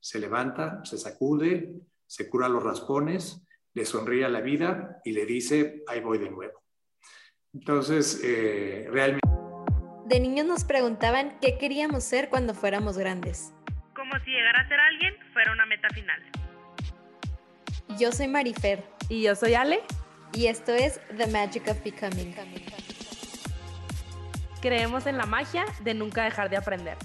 se levanta, se sacude, se cura los raspones, le sonríe a la vida y le dice, ahí voy de nuevo. Entonces, eh, realmente... De niños nos preguntaban qué queríamos ser cuando fuéramos grandes. Como si llegar a ser alguien fuera una meta final. Yo soy Marifer. Y yo soy Ale. Y esto es The Magic of Becoming. Creemos en la magia de nunca dejar de aprender.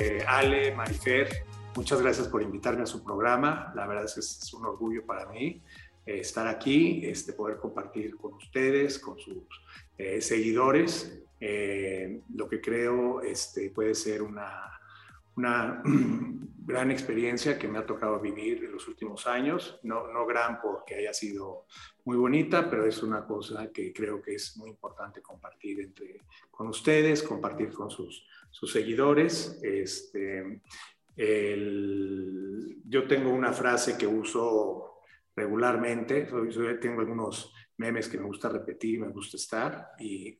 Eh, Ale, Marifer, muchas gracias por invitarme a su programa. La verdad es que es un orgullo para mí eh, estar aquí, este, poder compartir con ustedes, con sus eh, seguidores, lo que creo este, puede ser una, una gran experiencia que me ha tocado vivir en los últimos años. No, no gran porque haya sido muy bonita, pero es una cosa que creo que es muy importante compartir entre, con ustedes, compartir con sus sus seguidores. Este, yo tengo una frase que uso regularmente, tengo algunos memes que me gusta repetir, me gusta estar y,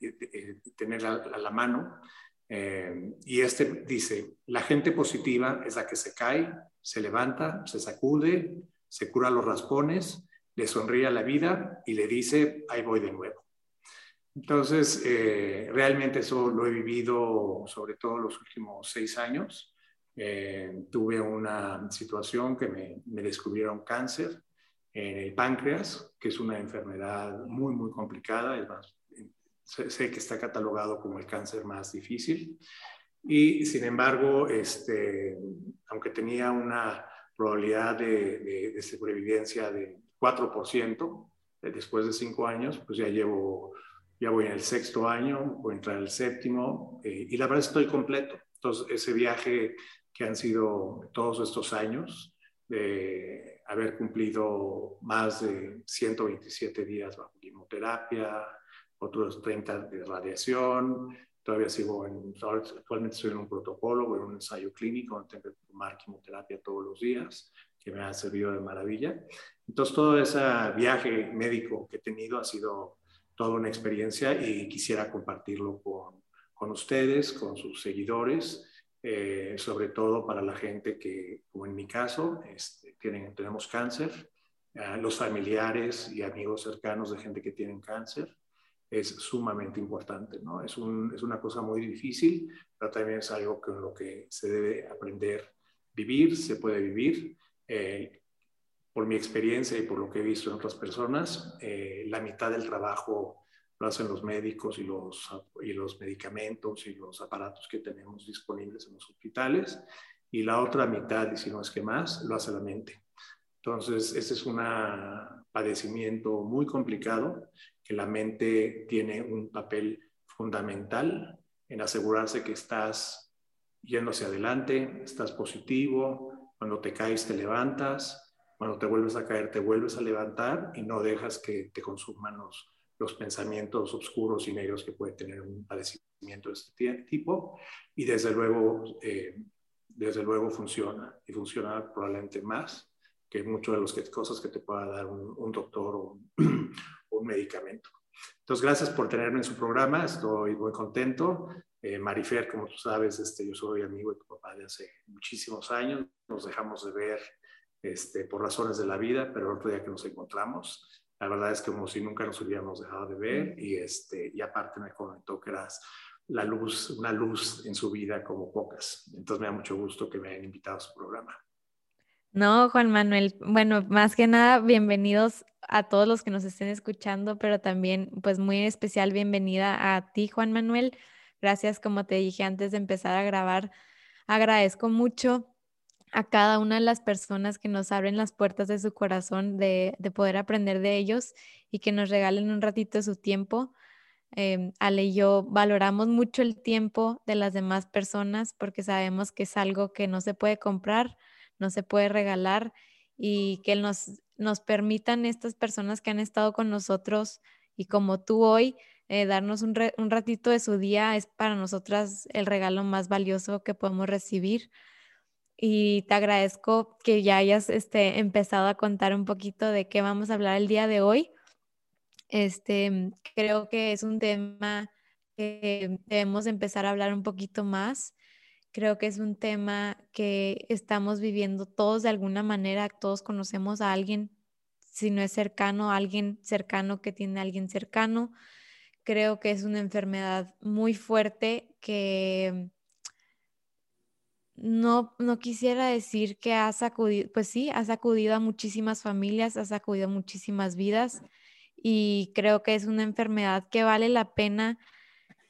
tener a, la mano. Eh, y este dice, la gente positiva es la que se cae, se levanta, se sacude, se cura los raspones, le sonríe a la vida y le dice, ahí voy de nuevo. Entonces, eh, realmente eso lo he vivido sobre todo los últimos seis años. Eh, tuve una situación que me, descubrieron cáncer en el páncreas, que es una enfermedad muy, muy complicada. Es más, sé, que está catalogado como el cáncer más difícil. Y sin embargo, este, aunque tenía una probabilidad de, de sobrevivencia de 4%, eh, después de cinco años, pues ya llevo ya voy en el sexto año, voy a entrar en el séptimo eh, y la verdad estoy completo. Entonces, ese viaje que han sido todos estos años, de haber cumplido más de 127 días bajo quimioterapia, otros 30 de radiación, todavía sigo en, actualmente estoy en un protocolo, en un ensayo clínico donde tengo que tomar quimioterapia todos los días, que me ha servido de maravilla. Entonces, todo ese viaje médico que he tenido ha sido toda una experiencia y quisiera compartirlo con, con ustedes, con sus seguidores, eh, sobre todo para la gente que, como en mi caso, este, tienen, tenemos cáncer, los familiares y amigos cercanos de gente que tienen cáncer. Es sumamente importante, ¿no? Es, un, es una cosa muy difícil, pero también es algo con lo que se debe aprender vivir, se puede vivir. Eh, por mi experiencia y por lo que he visto en otras personas, eh, la mitad del trabajo lo hacen los médicos y los, y los medicamentos y los aparatos que tenemos disponibles en los hospitales, y la otra mitad, y si no es que más, lo hace la mente. Entonces, ese es un padecimiento muy complicado, que la mente tiene un papel fundamental en asegurarse que estás yendo hacia adelante, estás positivo, cuando te caes te levantas, cuando te vuelves a caer, te vuelves a levantar y no dejas que te consuman los, los pensamientos oscuros y negros que puede tener un padecimiento de este tipo. Y desde luego, eh, desde luego funciona y funciona probablemente más que muchas de las cosas que te pueda dar un, doctor o un, medicamento. Entonces, gracias por tenerme en su programa. Estoy muy contento. Eh, Marifer, como tú sabes, este, yo soy amigo de tu papá de hace muchísimos años. Nos dejamos de ver este, por razones de la vida, pero el otro día que nos encontramos, la verdad es que como si nunca nos hubiéramos dejado de ver y, este, y aparte me comentó que eras la luz, una luz en su vida como pocas. Entonces me da mucho gusto que me hayan invitado a su programa. No, Juan Manuel, bueno, más que nada, bienvenidos a todos los que nos estén escuchando, pero también, pues muy especial bienvenida a ti, Juan Manuel. Gracias, como te dije antes de empezar a grabar, agradezco mucho a cada una de las personas que nos abren las puertas de su corazón, de, poder aprender de ellos y que nos regalen un ratito de su tiempo. Eh, Ale y yo valoramos mucho el tiempo de las demás personas porque sabemos que es algo que no se puede comprar, no se puede regalar y que nos, nos permitan estas personas que han estado con nosotros y como tú hoy, eh, darnos un, un ratito de su día es para nosotras el regalo más valioso que podemos recibir y te agradezco que ya hayas este, empezado a contar un poquito de qué vamos a hablar el día de hoy. Este, creo que es un tema que debemos empezar a hablar un poquito más. Creo que es un tema que estamos viviendo todos de alguna manera, todos conocemos a alguien, si no es cercano, a alguien cercano que tiene a alguien cercano. Creo que es una enfermedad muy fuerte que no, no quisiera decir que ha sacudido, pues sí, ha sacudido a muchísimas familias, ha sacudido a muchísimas vidas y creo que es una enfermedad que vale la pena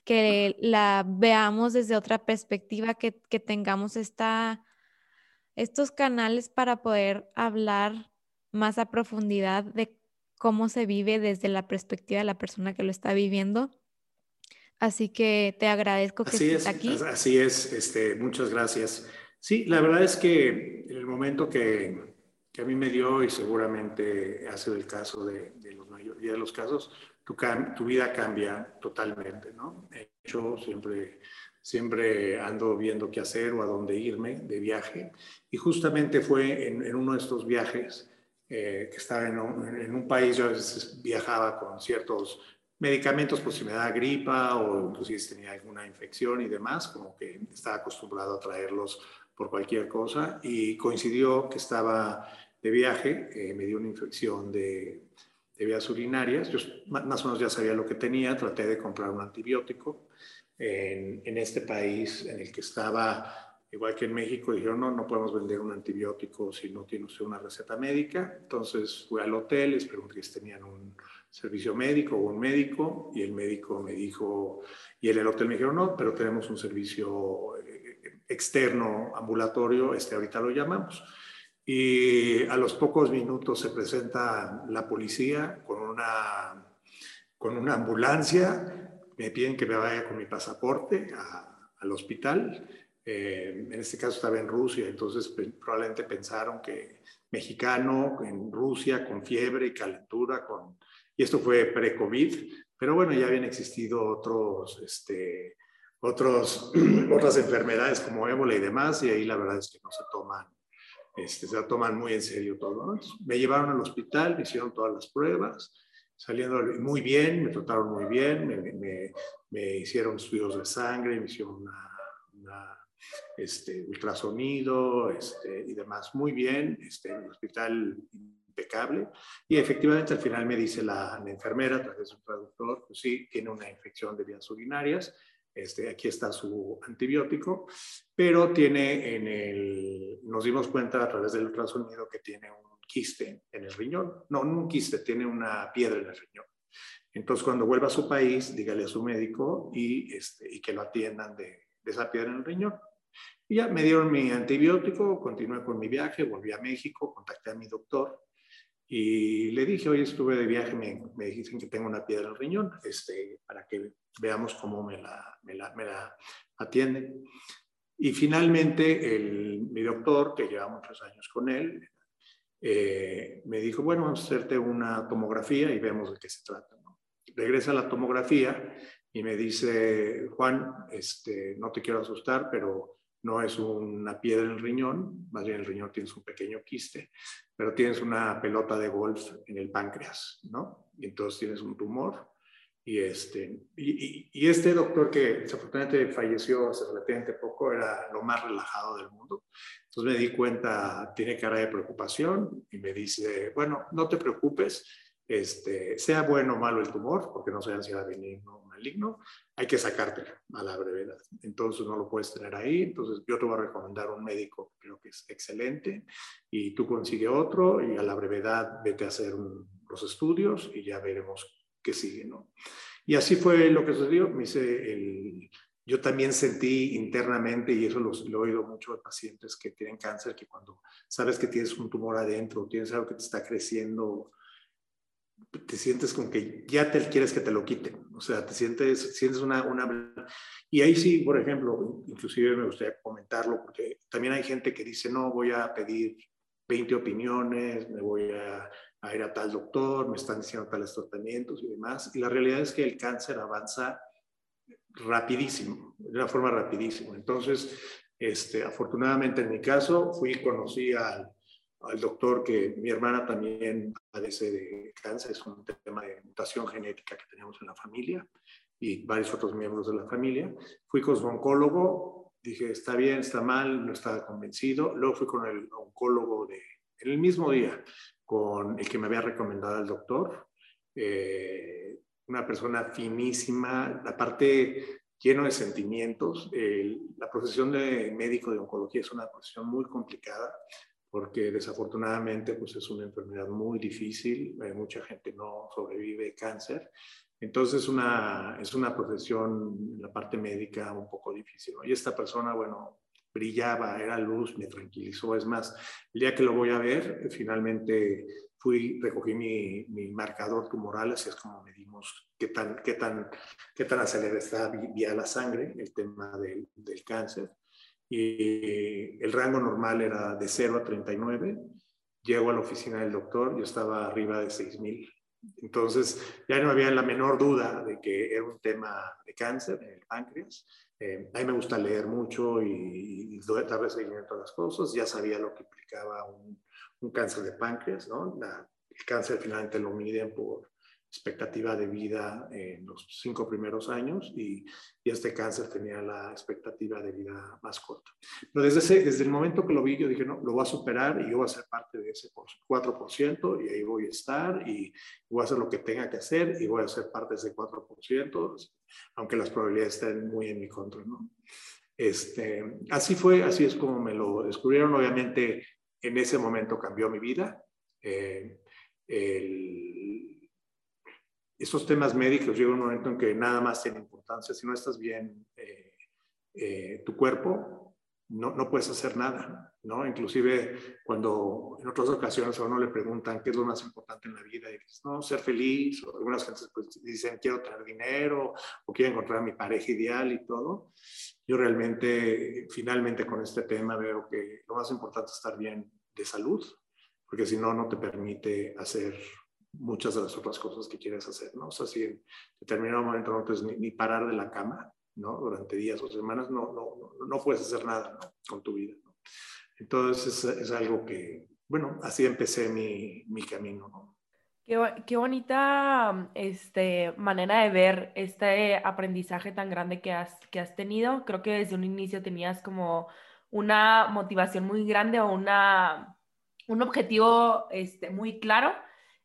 que la veamos desde otra perspectiva, que, tengamos esta, estos canales para poder hablar más a profundidad de cómo se vive desde la perspectiva de la persona que lo está viviendo. Así que te agradezco que estés aquí. Así es, este, muchas gracias. Sí, la verdad es que en el momento que, que a mí me dio, y seguramente ha sido el caso de, de la mayoría de los casos, tu, vida cambia totalmente, ¿no? Yo siempre, siempre ando viendo qué hacer o a dónde irme de viaje. Y justamente fue en, uno de estos viajes eh, que estaba en un, país, yo a veces viajaba con ciertos medicamentos por si me da gripa o inclusive si tenía alguna infección y demás, como que estaba acostumbrado a traerlos por cualquier cosa y coincidió que estaba de viaje, eh, me dio una infección de, de vías urinarias. Yo más o menos ya sabía lo que tenía, traté de comprar un antibiótico. En, en, este país en el que estaba, igual que en México, dijeron, no, no podemos vender un antibiótico si no tiene usted una receta médica. Entonces fui al hotel, les pregunté si tenían un servicio médico o un médico, y el médico me dijo, y en el hotel me dijeron, no, pero tenemos un servicio eh, externo ambulatorio, este ahorita lo llamamos. Y a los pocos minutos se presenta la policía con una, con una ambulancia, me piden que me vaya con mi pasaporte al hospital. Eh, en este caso estaba en Rusia, entonces probablemente pensaron que mexicano en Rusia con fiebre y calentura, con, y esto fue pre-COVID, pero bueno, ya habían existido otros, este, otros, otras enfermedades como ébola y demás, y ahí la verdad es que no se toman este, se toman muy en serio todo. me llevaron al hospital, me hicieron todas las pruebas, saliendo muy bien, me trataron muy bien, me, me, hicieron estudios de sangre, me hicieron una, este, ultrasonido este, y demás, muy bien, este, el hospital impecable. Y efectivamente al final me dice la, la enfermera, a través de un traductor, pues sí, tiene una infección de vías urinarias, este, aquí está su antibiótico, pero tiene en el, nos dimos cuenta a través del ultrasonido que tiene un quiste en el riñón. No, no un quiste, tiene una piedra en el riñón. Entonces, cuando vuelva a su país, dígale a su médico y, este, y que lo atiendan de, de esa piedra en el riñón. Y ya me dieron mi antibiótico, continué con mi viaje, volví a México, contacté a mi doctor y le dije, hoy estuve de viaje, me, me dicen que tengo una piedra en el riñón, este, para que veamos cómo me la, me la, me la atienden. Y finalmente el, mi doctor, que lleva muchos años con él, eh, me dijo, bueno, vamos a hacerte una tomografía y vemos de qué se trata. Regresa a la tomografía y me dice, Juan, este, no te quiero asustar, pero no es una piedra en el riñón, más bien el riñón tienes un pequeño quiste, pero tienes una pelota de golf en el páncreas, ¿no? Y entonces tienes un tumor. Y este, y, este doctor que desafortunadamente falleció hace relativamente poco era lo más relajado del mundo. Entonces me di cuenta, tiene cara de preocupación y me dice, bueno, no te preocupes, este, sea bueno o malo el tumor, porque no sea ansiedad benigno maligno, hay que sacártelo a la brevedad. Entonces no lo puedes tener ahí. Entonces yo te voy a recomendar un médico creo que es excelente y tú consigue otro y a la brevedad vete a hacer los estudios y ya veremos qué sigue, ¿no? Y así fue lo que sucedió. Me hice el, yo también sentí internamente, y eso lo, lo, he oído mucho de pacientes que tienen cáncer, que cuando sabes que tienes un tumor adentro, tienes algo que te está creciendo te sientes como que ya te quieres que te lo quiten, o sea, te sientes, sientes una, una... Y ahí sí, por ejemplo, inclusive me gustaría comentarlo, porque también hay gente que dice, no, voy a pedir 20 opiniones, me voy a, a ir a tal doctor, me están diciendo tales tratamientos y demás, y la realidad es que el cáncer avanza rapidísimo, de una forma rapidísima. Entonces, este, afortunadamente en mi caso, fui y conocí al al doctor que mi hermana también padece de cáncer, es un tema de mutación genética que tenemos en la familia. y varios otros miembros de la familia. Fui con su oncólogo, dije, está bien, está mal, no estaba convencido. Luego fui con el oncólogo de, en el mismo día, con el que me había recomendado el doctor. Eh, una persona finísima, aparte lleno de sentimientos. la profesión de médico de oncología es una profesión muy complicada porque desafortunadamente pues es una enfermedad muy difícil, eh, mucha gente no sobrevive cáncer, entonces una, es una profesión en la parte médica un poco difícil. Y esta persona, bueno, brillaba, era luz, me tranquilizó. Es más, el día que lo voy a ver, finalmente fui, recogí mi, mi marcador tumoral, así es como medimos qué tan, qué tan, qué tan acelerada está vía la sangre, el tema del, del cáncer y el rango normal era de 0 a 39. Llego a la oficina del doctor, yo estaba arriba de 6000. Entonces ya no había la menor duda de que era un tema de cáncer en el páncreas. Eh, a mí me gusta leer mucho y, y darle seguimiento a las cosas. Ya sabía lo que implicaba un, un cáncer de páncreas, ¿no? La, el cáncer finalmente lo miden por expectativa de vida en los cinco primeros años y, y, este cáncer tenía la expectativa de vida más corta. Pero desde, ese, desde el momento que lo vi, yo dije, no, lo voy a superar y yo voy a ser parte de ese 4% y ahí voy a estar y voy a hacer lo que tenga que hacer y voy a ser parte de ese 4%, aunque las probabilidades estén muy en mi contra, ¿no? Este, así fue, así es como me lo descubrieron. Obviamente, en ese momento cambió mi vida. Eh, el, esos temas médicos llega un momento en que nada más tiene importancia. Si no estás bien eh, eh, tu cuerpo, no, no, puedes hacer nada, ¿no? Inclusive cuando en otras ocasiones a uno le preguntan qué es lo más importante en la vida, y dices, no, ser feliz, o algunas gentes pues, dicen quiero tener dinero, o quiero encontrar a mi pareja ideal y todo. Yo realmente, finalmente con este tema veo que lo más importante es estar bien de salud, porque si no, no te permite hacer muchas de las otras cosas que quieres hacer, ¿no? O sea, si en determinado momento no puedes ni, parar de la cama, ¿no? Durante días o semanas, no, no, no puedes hacer nada ¿no? con tu vida, ¿no? Entonces es, es, algo que, bueno, así empecé mi, mi camino, ¿no? Qué, qué, bonita este, manera de ver este aprendizaje tan grande que has, que has tenido. Creo que desde un inicio tenías como una motivación muy grande o una, un objetivo este, muy claro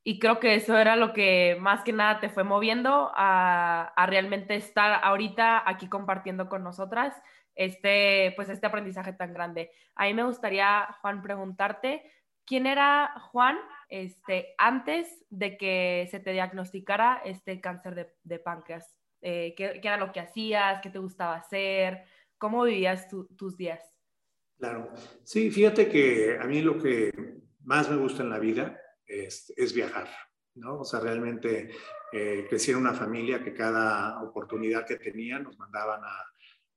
y creo que eso era lo que más que nada te fue moviendo a, realmente estar ahorita aquí compartiendo con nosotras este, pues este aprendizaje tan grande. A mí me gustaría, Juan, preguntarte, ¿quién era Juan este, antes de que se te diagnosticara este cáncer de, de páncreas? Eh, ¿qué, ¿qué, era lo que hacías? ¿Qué te gustaba hacer? ¿Cómo vivías tu, tus días? Claro, sí, fíjate que a mí lo que más me gusta en la vida es, viajar, ¿no? O sea, realmente eh, crecí en una familia que cada oportunidad que tenía nos mandaban a,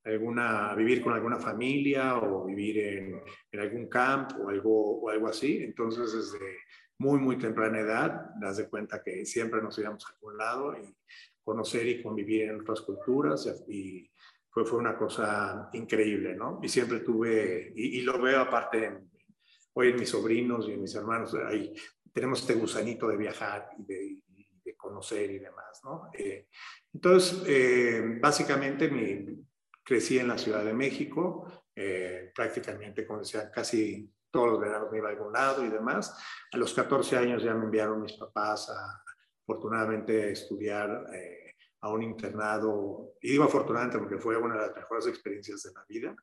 alguna, vivir con alguna familia o vivir en, en algún camp o algo, o algo así. Entonces, desde muy, muy temprana edad, das de cuenta que siempre nos íbamos a algún lado y conocer y convivir en otras culturas y fue, fue una cosa increíble, ¿no? Y siempre tuve, y, lo veo aparte hoy en mis sobrinos y en mis hermanos, hay tenemos este gusanito de viajar y de, de conocer y demás, ¿no? Eh, entonces, eh, básicamente mi, crecí en la Ciudad de México, eh, prácticamente, como decía, casi todos los veranos me iba a algún lado y demás. A los 14 años ya me enviaron mis papás a, afortunadamente, a estudiar eh, a un internado, y digo afortunadamente porque fue una de las mejores experiencias de la vida.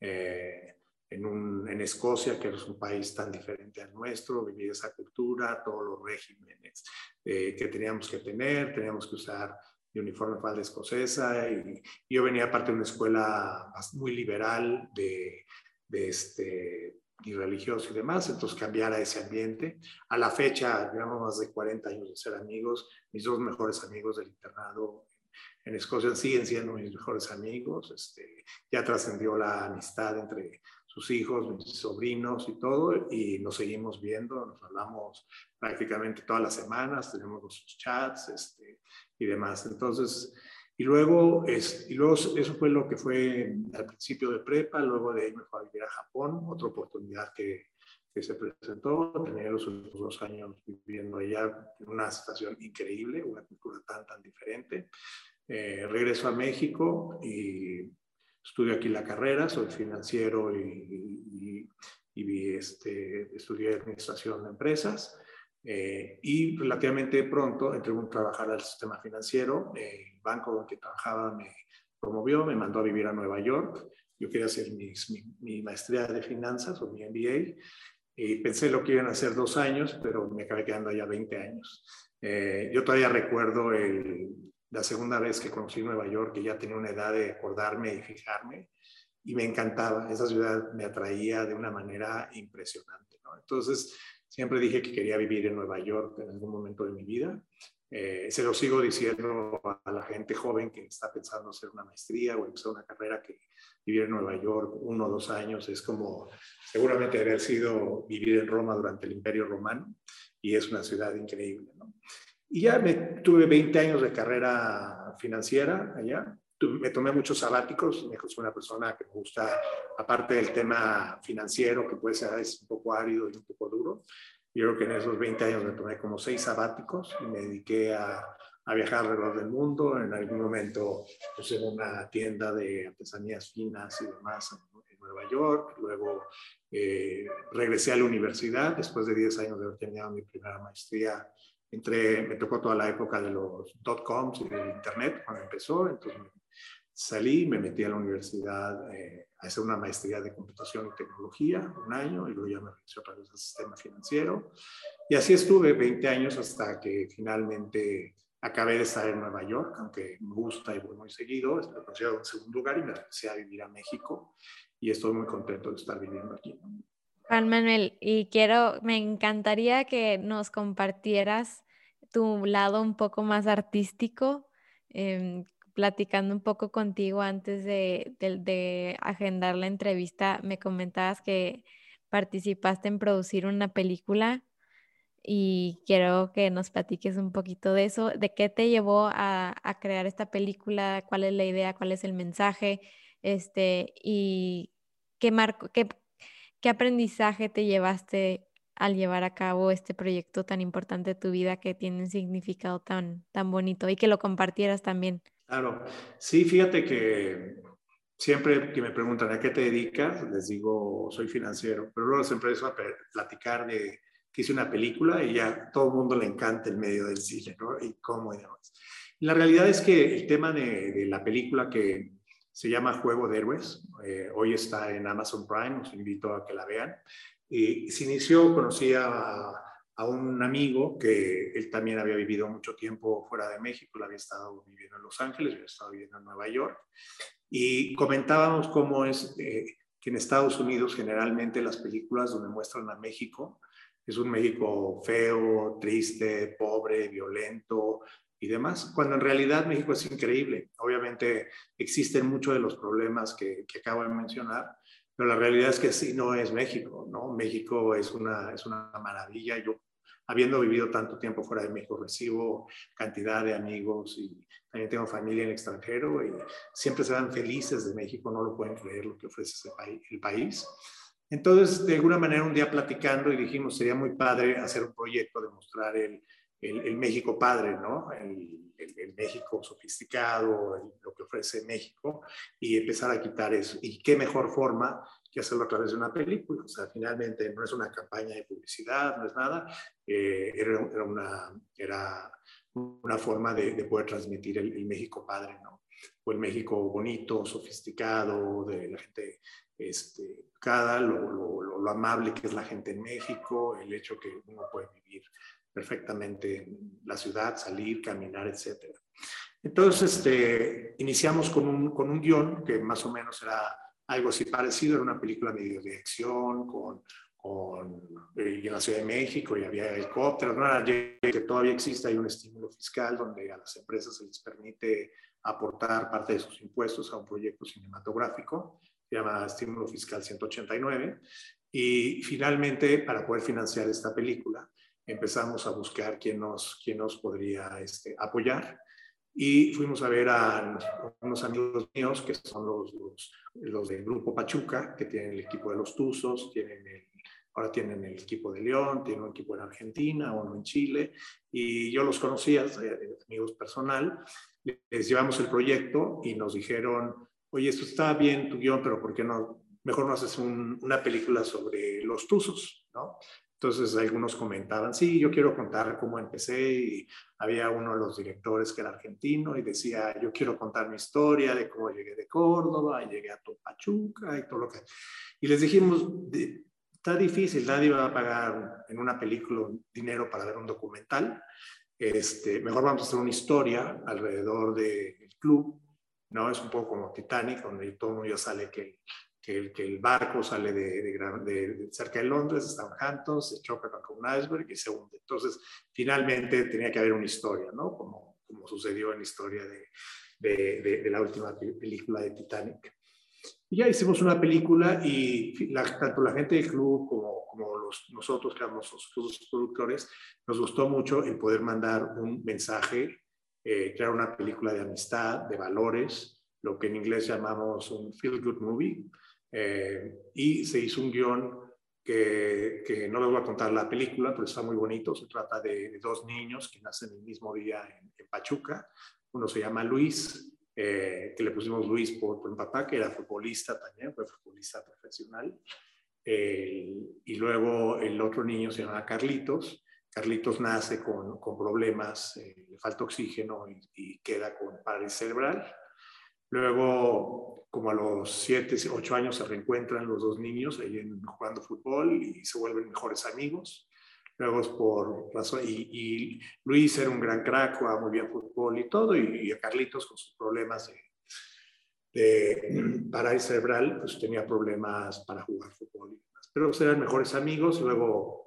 Eh, en, un, en, Escocia, que es un país tan diferente al nuestro, vivir esa cultura, todos los regímenes eh, que teníamos que tener, teníamos que usar de uniforme falda escocesa y, yo venía parte de una escuela muy liberal de, de este, y religioso y demás, entonces cambiar a ese ambiente. A la fecha, llevamos más de 40 años de ser amigos, mis dos mejores amigos del internado en Escocia siguen siendo mis mejores amigos, este, ya trascendió la amistad entre sus hijos, mis sobrinos y todo, y nos seguimos viendo, nos hablamos prácticamente todas las semanas, tenemos los chats este, y demás. Entonces, y luego, es, y luego eso fue lo que fue al principio de prepa, luego de ahí me fui a vivir a Japón, otra oportunidad que, que se presentó, tenía los últimos dos años viviendo allá en una situación increíble, una cultura tan, tan diferente. Eh, regreso a México y estudio aquí la carrera, soy financiero y, y, este, estudié administración de empresas. Eh, y relativamente pronto entré a trabajar al sistema financiero. el banco donde trabajaba me promovió, me mandó a vivir a Nueva York. Yo quería hacer mi, mi, maestría de finanzas o mi MBA. Y pensé lo que iban a hacer dos años, pero me acabé quedando allá 20 años. Eh, yo todavía recuerdo el, la segunda vez que conocí Nueva York, que ya tenía una edad de acordarme y fijarme, y me encantaba. Esa ciudad me atraía de una manera impresionante. Entonces, siempre dije que quería vivir en Nueva York en algún momento de mi vida. Eh, se lo sigo diciendo a la gente joven que está pensando hacer una maestría o empezar una carrera que vivir en Nueva York uno o dos años es como seguramente haber sido vivir en Roma durante el Imperio Romano y es una ciudad increíble. Y ya me, tuve 20 años de carrera financiera allá. Me tomé muchos sabáticos. Me soy una persona que me gusta, aparte del tema financiero, que puede ser es un poco árido y un poco duro. Yo creo que en esos 20 años me tomé como seis sabáticos y me dediqué a, a viajar alrededor del mundo. En algún momento puse una tienda de artesanías finas y demás en, Nueva York. Luego eh, regresé a la universidad después de 10 años de haber terminado mi primera maestría Entré, me tocó toda la época de los dot-coms y del internet cuando empezó, entonces salí, me metí a la universidad eh, a hacer una maestría de computación y tecnología, un año, y luego ya me regresé vez al sistema financiero. Y así estuve 20 años hasta que finalmente acabé de estar en Nueva York, aunque me gusta y voy muy seguido, me considero en segundo lugar y me regresé a vivir a México y estoy muy contento de estar viviendo aquí. Juan Manuel, y quiero, me encantaría que nos compartieras tu lado un poco más artístico, em, platicando un poco contigo antes de, de, agendar la entrevista, me comentabas que participaste en producir una película y quiero que nos platiques un poquito de eso, de qué te llevó a, a crear esta película, cuál es la idea, cuál es el mensaje, este, y qué marco, qué, ¿Qué aprendizaje te llevaste al llevar a cabo este proyecto tan importante de tu vida que tiene un significado tan, tan bonito y que lo compartieras también? Claro, sí, fíjate que siempre que me preguntan a qué te dedicas, les digo, soy financiero, pero luego siempre empiezo a platicar de que hice una película y ya todo el mundo le encanta el medio del cine, ¿no? Y cómo y demás. La realidad es que el tema de, de la película que, se llama Juego de Héroes. Eh, hoy está en Amazon Prime, os invito a que la vean. Y se inició, conocí a, un amigo que él también había vivido mucho tiempo fuera de México, él había estado viviendo en Los Ángeles, había estado viviendo en Nueva York. Y comentábamos cómo es eh, que en Estados Unidos generalmente las películas donde muestran a México es un México feo, triste, pobre, violento, y demás, cuando en realidad México es increíble. Obviamente existen muchos de los problemas que, que acabo de mencionar, pero la realidad es que sí, no es México, ¿no? México es una, es una maravilla. Yo, habiendo vivido tanto tiempo fuera de México, recibo cantidad de amigos y también tengo familia en el extranjero y siempre se van felices de México, no lo pueden creer lo que ofrece ese país, el país. Entonces, de alguna manera, un día platicando y dijimos, sería muy padre hacer un proyecto de mostrar el, el, México padre, ¿no? El, México sofisticado, lo que ofrece México, y empezar a quitar eso. Y qué mejor forma que hacerlo a través de una película. O sea, finalmente no es una campaña de publicidad, no es nada, eh, era, una, era una forma de, poder transmitir el, México padre, ¿no? O el México bonito, sofisticado, de la gente este, cada, lo, lo, amable que es la gente en México, el hecho que uno puede vivir perfectamente la ciudad, salir, caminar, etc. Entonces, este, iniciamos con un, con un guion que más o menos era algo así parecido, era una película de acción, con, con eh, en la Ciudad de México y había helicópteros, ¿no? que todavía existe, hay un estímulo fiscal donde a las empresas se les permite aportar parte de sus impuestos a un proyecto cinematográfico, se llama Estímulo Fiscal 189, y finalmente, para poder financiar esta película, empezamos a buscar quién nos, quién nos podría este, apoyar. Y fuimos a ver a unos amigos míos que son los, los, los, del Grupo Pachuca, que tienen el equipo de los Tuzos, tienen el, ahora tienen el equipo de León, tienen un equipo en Argentina, uno en Chile, y yo los conocía, eh, amigos personal, les llevamos el proyecto y nos dijeron, oye, esto está bien tu guion, pero ¿por qué no? Mejor no haces una película sobre los tuzos, ¿no? Entonces algunos comentaban, sí, yo quiero contar cómo empecé y había uno de los directores que era argentino y decía, yo quiero contar mi historia de cómo llegué de Córdoba llegué a Topachuca y todo lo que... Y les dijimos, está difícil, nadie va a pagar en una película dinero para ver un documental, este, mejor vamos a hacer una historia alrededor del club, ¿no? Es un poco como Titanic, donde todo el mundo ya sale que el, barco sale de, cerca de Londres, de Southampton, se choca con un iceberg y se hunde. Entonces, finalmente tenía que haber una historia, ¿no? Como, sucedió en la historia de, la última película de Titanic. Y ya hicimos una película y tanto la gente del club como, como los, nosotros, que éramos los, productores, nos gustó mucho el poder mandar un mensaje, eh, crear una película de amistad, de valores, lo que en inglés llamamos un feel good movie, eh, y se hizo un guion que, que, no les voy a contar la película, pero está muy bonito. Se trata de, dos niños que nacen el mismo día en, Pachuca. Uno se llama Luis, eh, que le pusimos Luis por, por, papá, que era futbolista también, fue futbolista profesional. y luego el otro niño se llama Carlitos. Carlitos nace con, con problemas, eh, le falta oxígeno y, y queda con parálisis cerebral. Luego, como a los 7, 8 años, se reencuentran los dos niños ahí jugando fútbol y se vuelven mejores amigos. Luego por razón, y, Luis era un gran crack, jugaba muy bien fútbol y todo, y, a Carlitos con sus problemas de, de parálisis cerebral, pues tenía problemas para jugar fútbol. Pero eran mejores amigos, luego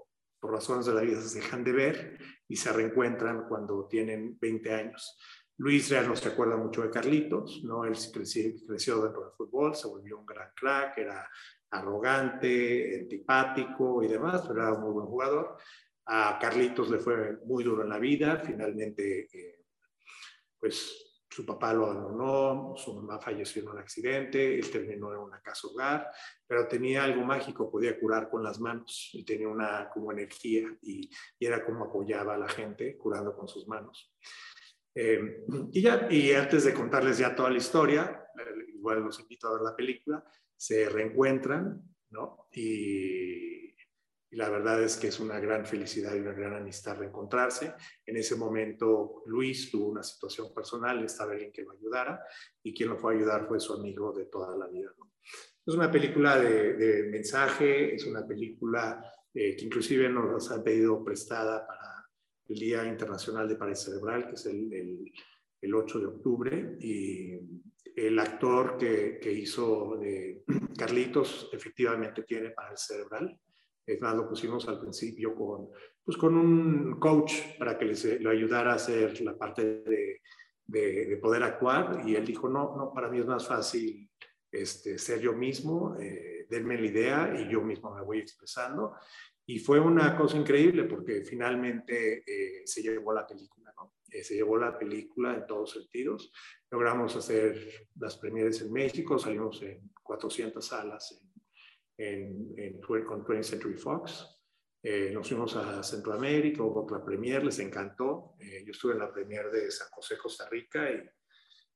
razones de la vida se dejan de ver y se reencuentran cuando tienen 20 años. Luis ya no se acuerda mucho de Carlitos, ¿no? Él creció, creció dentro del fútbol, se volvió un gran crack, era arrogante, antipático y demás, pero era un muy buen jugador. A Carlitos le fue muy duro en la vida, finalmente, eh, pues su papá lo abandonó, su mamá falleció en un accidente, él terminó en una casa hogar, pero tenía algo mágico, podía curar con las manos y tenía una como energía y, y era como apoyaba a la gente curando con sus manos. Eh, y ya, y antes de contarles ya toda la historia, eh, igual los invito a ver la película, se reencuentran, ¿no? Y, la verdad es que es una gran felicidad y una gran amistad reencontrarse. En ese momento Luis tuvo una situación personal, estaba alguien que lo ayudara y quien lo fue a ayudar fue su amigo de toda la vida, ¿no? Es una película de, mensaje, es una película eh, que inclusive nos ha pedido prestada para el Día Internacional de Parálisis Cerebral, que es el, el, 8 de octubre, y el actor que, que, hizo de Carlitos efectivamente tiene parálisis cerebral. Es más, lo pusimos al principio con, pues con un coach para que le lo ayudara a hacer la parte de, de, poder actuar y él dijo, no, no, para mí es más fácil este, ser yo mismo, eh, denme la idea y yo mismo me voy expresando. Y fue una cosa increíble porque finalmente eh, se llevó la película, ¿no? Eh, se llevó la película en todos sentidos. Logramos hacer las premieres en México, salimos en 400 salas en, en, con 20th Century Fox. Eh, nos fuimos a Centroamérica, hubo otra premier, les encantó. yo estuve en la premier de San José, Costa Rica, y,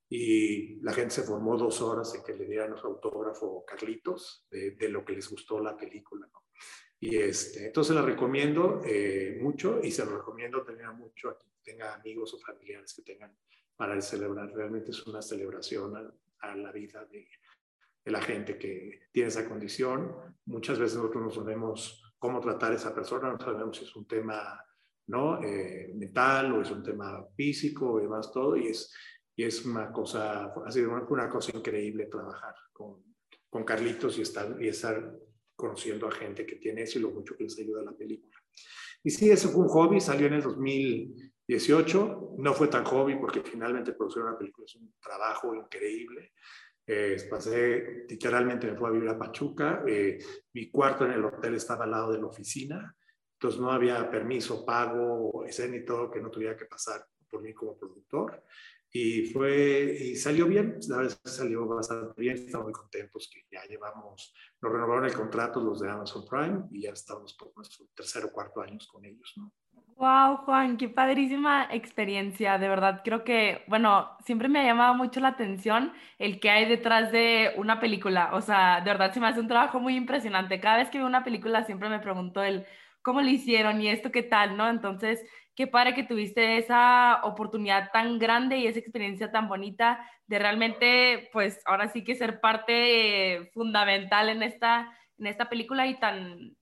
y, la gente se formó dos horas en que le dieran su autógrafo Carlitos de, de lo que les gustó la película. ¿no? Y este, entonces la recomiendo eh, mucho y se lo recomiendo tener mucho a quien tenga amigos o familiares que tengan para celebrar. Realmente es una celebración a, la vida de, de, la gente que tiene esa condición. Muchas veces nosotros no sabemos cómo tratar a esa persona, no sabemos si es un tema ¿no? Eh, mental o es un tema físico y demás todo. Y es, y es una cosa, ha sido una, una cosa increíble trabajar con, con Carlitos y estar, y estar conociendo a gente que tiene eso y lo mucho que les ayuda la película. Y sí, eso fue un hobby, salió en el 2018, no fue tan hobby porque finalmente producir una película es un trabajo increíble. Eh, pasé, literalmente me fui a vivir a Pachuca, eh, mi cuarto en el hotel estaba al lado de la oficina, entonces no había permiso, pago, y todo que no tuviera que pasar por mí como productor. Y fue, y salió bien, la verdad salió bastante bien, estamos muy contentos que ya llevamos, nos renovaron el contrato los de Amazon Prime y ya estamos por nuestro tercer o cuarto años con ellos, ¿no? Wow, Juan, qué padrísima experiencia, de verdad. Creo que, bueno, siempre me ha llamado mucho la atención el que hay detrás de una película. O sea, de verdad se me hace un trabajo muy impresionante. Cada vez que veo una película siempre me pregunto el cómo lo hicieron y esto qué tal, ¿no? Entonces, qué padre que tuviste esa oportunidad tan grande y esa experiencia tan bonita de realmente, pues ahora sí que ser parte eh, fundamental en esta, en esta película y tan,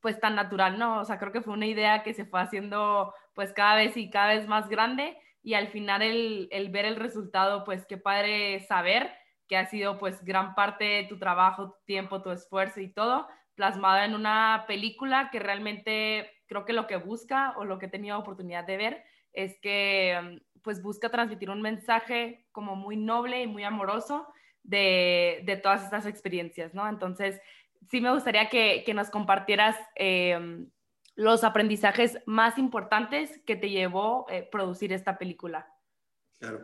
pues tan natural, ¿no? O sea, creo que fue una idea que se fue haciendo pues cada vez y cada vez más grande y al final el, el ver el resultado, pues qué padre saber que ha sido pues gran parte de tu trabajo, tu tiempo, tu esfuerzo y todo plasmado en una película que realmente creo que lo que busca o lo que he tenido oportunidad de ver es que pues busca transmitir un mensaje como muy noble y muy amoroso de, de todas estas experiencias, ¿no? Entonces, sí me gustaría que, que nos compartieras em, los aprendizajes más importantes que te llevó eh, producir esta película. Claro.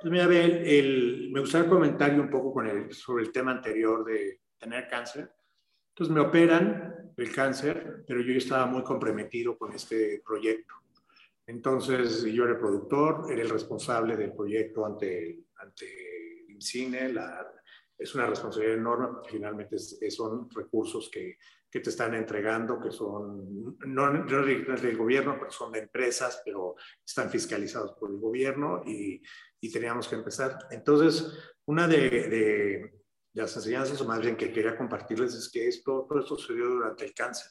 Pues mira, el, me gustaría comentar un poco con el, sobre el tema anterior de tener cáncer. Entonces me operan el cáncer, pero yo estaba muy comprometido con este proyecto. Entonces yo era el productor, era el responsable del proyecto ante, ante INCINE. La, es una responsabilidad enorme finalmente son recursos que, que, te están entregando, que son, no, no del gobierno, pero son de empresas, pero están fiscalizados por el gobierno y, y teníamos que empezar. Entonces, una de, de las enseñanzas, o más bien que quería compartirles, es que esto, todo esto sucedió durante el cáncer.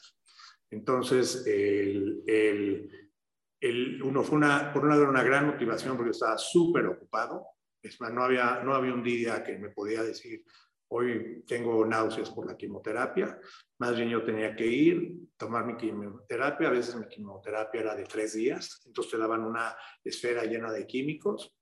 Entonces, el, el, el, uno fue una, por una, una gran motivación porque estaba súper ocupado. Es más, no había, no había un día que me podía decir, hoy tengo náuseas por la quimioterapia. Más bien yo tenía que ir, tomar mi quimioterapia. A veces mi quimioterapia era de tres días. Entonces te daban una esfera llena de químicos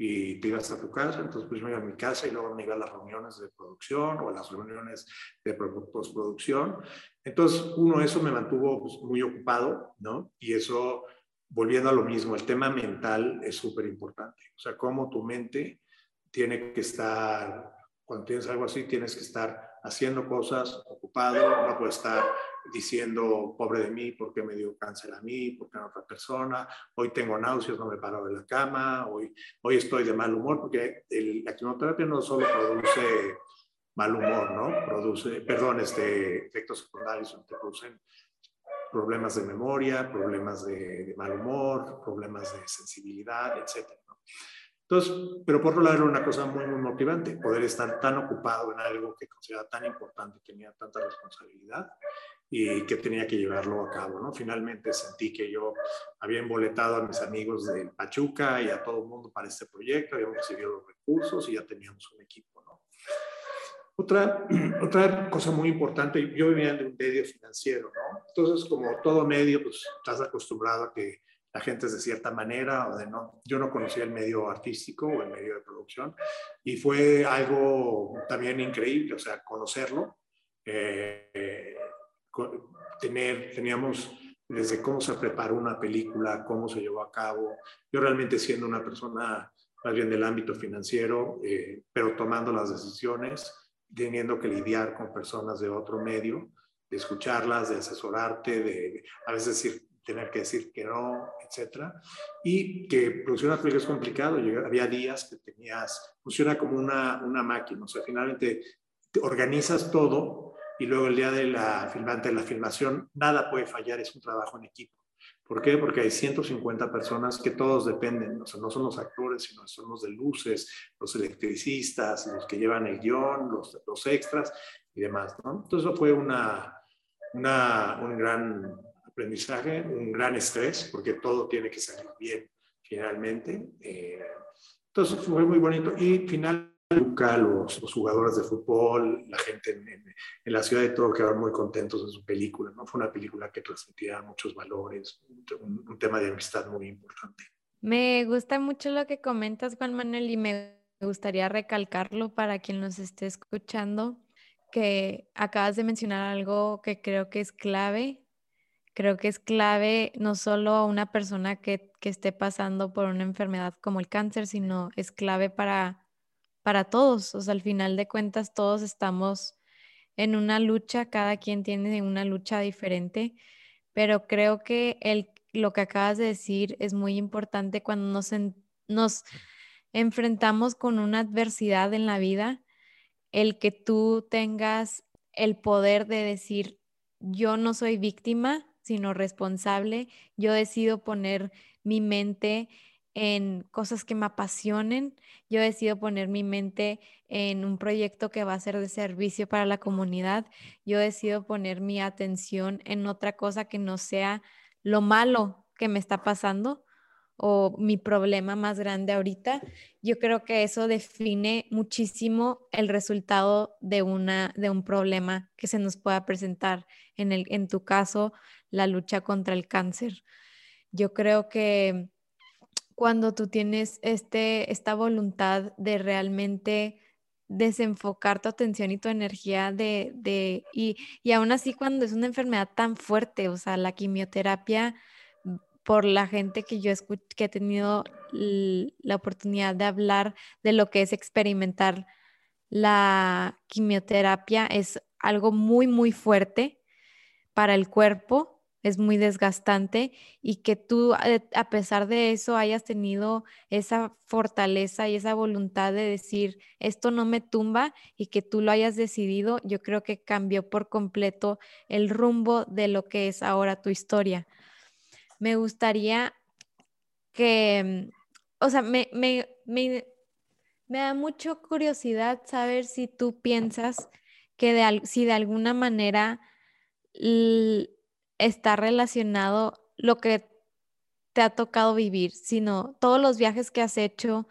y te ibas a tu casa, entonces pues me iba a mi casa y luego me iba a las reuniones de producción o a las reuniones de postproducción. Entonces, uno, eso me mantuvo pues, muy ocupado, ¿no? Y eso, volviendo a lo mismo, el tema mental es súper importante. O sea, cómo tu mente tiene que estar, cuando tienes algo así, tienes que estar haciendo cosas, ocupado, no puede estar diciendo, pobre de mí, ¿por qué me dio cáncer a mí? ¿Por qué a otra persona? Hoy tengo náuseas, no me paro de la cama, hoy, hoy estoy de mal humor, porque el, la quimioterapia no solo produce mal humor, ¿no? Produce, perdón, este, efectos secundarios, te producen problemas de memoria, problemas de, de, mal humor, problemas de sensibilidad, etcétera. Entonces, pero por otro lado era una cosa muy, muy motivante, poder estar tan ocupado en algo que consideraba tan importante, tenía tanta responsabilidad y que tenía que llevarlo a cabo, ¿no? Finalmente sentí que yo había emboletado a mis amigos de Pachuca y a todo el mundo para este proyecto, habíamos recibido los recursos y ya teníamos un equipo, ¿no? Otra, otra cosa muy importante, yo venía de un medio financiero, ¿no? Entonces, como todo medio, pues estás acostumbrado a que la gente es de cierta manera o de no. Yo no conocía el medio artístico o el medio de producción y fue algo también increíble, o sea, conocerlo. Eh, tener, teníamos desde cómo se preparó una película, cómo se llevó a cabo. Yo realmente siendo una persona más bien del ámbito financiero, eh, pero tomando las decisiones, teniendo que lidiar con personas de otro medio, de escucharlas, de asesorarte, de a veces tener que decir que no, etcétera. Y que producir una película es complicado. había días que tenías, funciona como una, una máquina. O sea, finalmente te organizas todo y luego el día de la, de la filmación, nada puede fallar, es un trabajo en equipo. ¿Por qué? Porque hay 150 personas que todos dependen, o sea, no son los actores, sino son los de luces, los electricistas, los que llevan el guion, los, los extras y demás, ¿no? Entonces eso fue una, una, un gran aprendizaje, un gran estrés, porque todo tiene que salir bien finalmente. Eh, entonces fue muy bonito y finalmente los, los, jugadores de fútbol, la gente en, en, la ciudad de todo quedaron muy contentos de su película. ¿no? Fue una película que transmitía muchos valores, un, un, tema de amistad muy importante. Me gusta mucho lo que comentas, Juan Manuel, y me gustaría recalcarlo para quien nos esté escuchando, que acabas de mencionar algo que creo que es clave. Creo que es clave no solo a una persona que, que esté pasando por una enfermedad como el cáncer, sino es clave para, para todos. O sea, al final de cuentas, todos estamos en una lucha, cada quien tiene una lucha diferente, pero creo que el, lo que acabas de decir es muy importante cuando nos, nos enfrentamos con una adversidad en la vida, el que tú tengas el poder de decir, yo no soy víctima, sino responsable, yo decido poner mi mente en cosas que me apasionen, yo decido poner mi mente en un proyecto que va a ser de servicio para la comunidad, yo decido poner mi atención en otra cosa que no sea lo malo que me está pasando o mi problema más grande ahorita, yo creo que eso define muchísimo el resultado de, una, de un problema que se nos pueda presentar. En, el, en tu caso, la lucha contra el cáncer. Yo creo que cuando tú tienes este, esta voluntad de realmente desenfocar tu atención y tu energía de, de y, y aún así cuando es una enfermedad tan fuerte, o sea, la quimioterapia por la gente que yo que he tenido la oportunidad de hablar de lo que es experimentar la quimioterapia es algo muy, muy fuerte para el cuerpo, es muy desgastante y que tú, eh, a pesar de eso, hayas tenido esa fortaleza y esa voluntad de decir, esto no me tumba y que tú lo hayas decidido, yo creo que cambió por completo el rumbo de lo que es ahora tu historia. Me gustaría que, o sea, me, me, me, da mucho curiosidad saber si tú piensas que de, si de alguna manera está relacionado lo que te ha tocado vivir, sino todos los viajes que has hecho,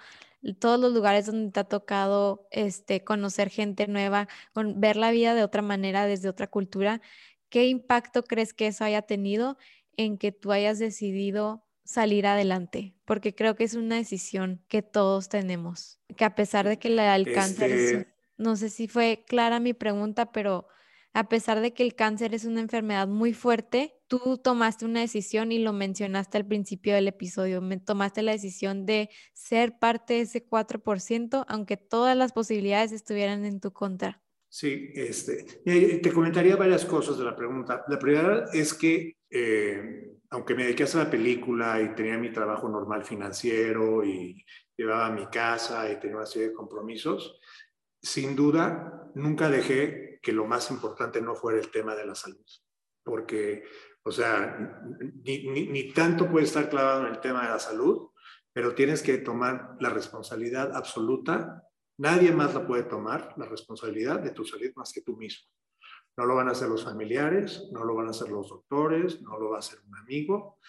todos los lugares donde te ha tocado este, conocer gente nueva, con, ver la vida de otra manera, desde otra cultura, ¿qué impacto crees que eso haya tenido en que tú hayas decidido salir adelante, porque creo que es una decisión que todos tenemos, que a pesar de que la del cáncer, este no sé si fue clara mi pregunta, pero a pesar de que el cáncer es una enfermedad muy fuerte, tú tomaste una decisión y lo mencionaste al principio del episodio, me tomaste la decisión de ser parte de ese 4%, aunque todas las posibilidades estuvieran en tu contra. Sí, este, te comentaría varias cosas de la pregunta. La primera es que, eh, aunque me dediqué a la película y tenía mi trabajo normal financiero y llevaba mi casa y tenía una serie de compromisos, sin duda nunca dejé que lo más importante no fuera el tema de la salud. Porque, o sea, ni, ni, ni tanto puede estar clavado en el tema de la salud, pero tienes que tomar la responsabilidad absoluta Nadie más la puede tomar, la responsabilidad de tu salud más que tú mismo. No lo van a hacer los familiares, no lo van a hacer los doctores, no lo va a hacer un amigo.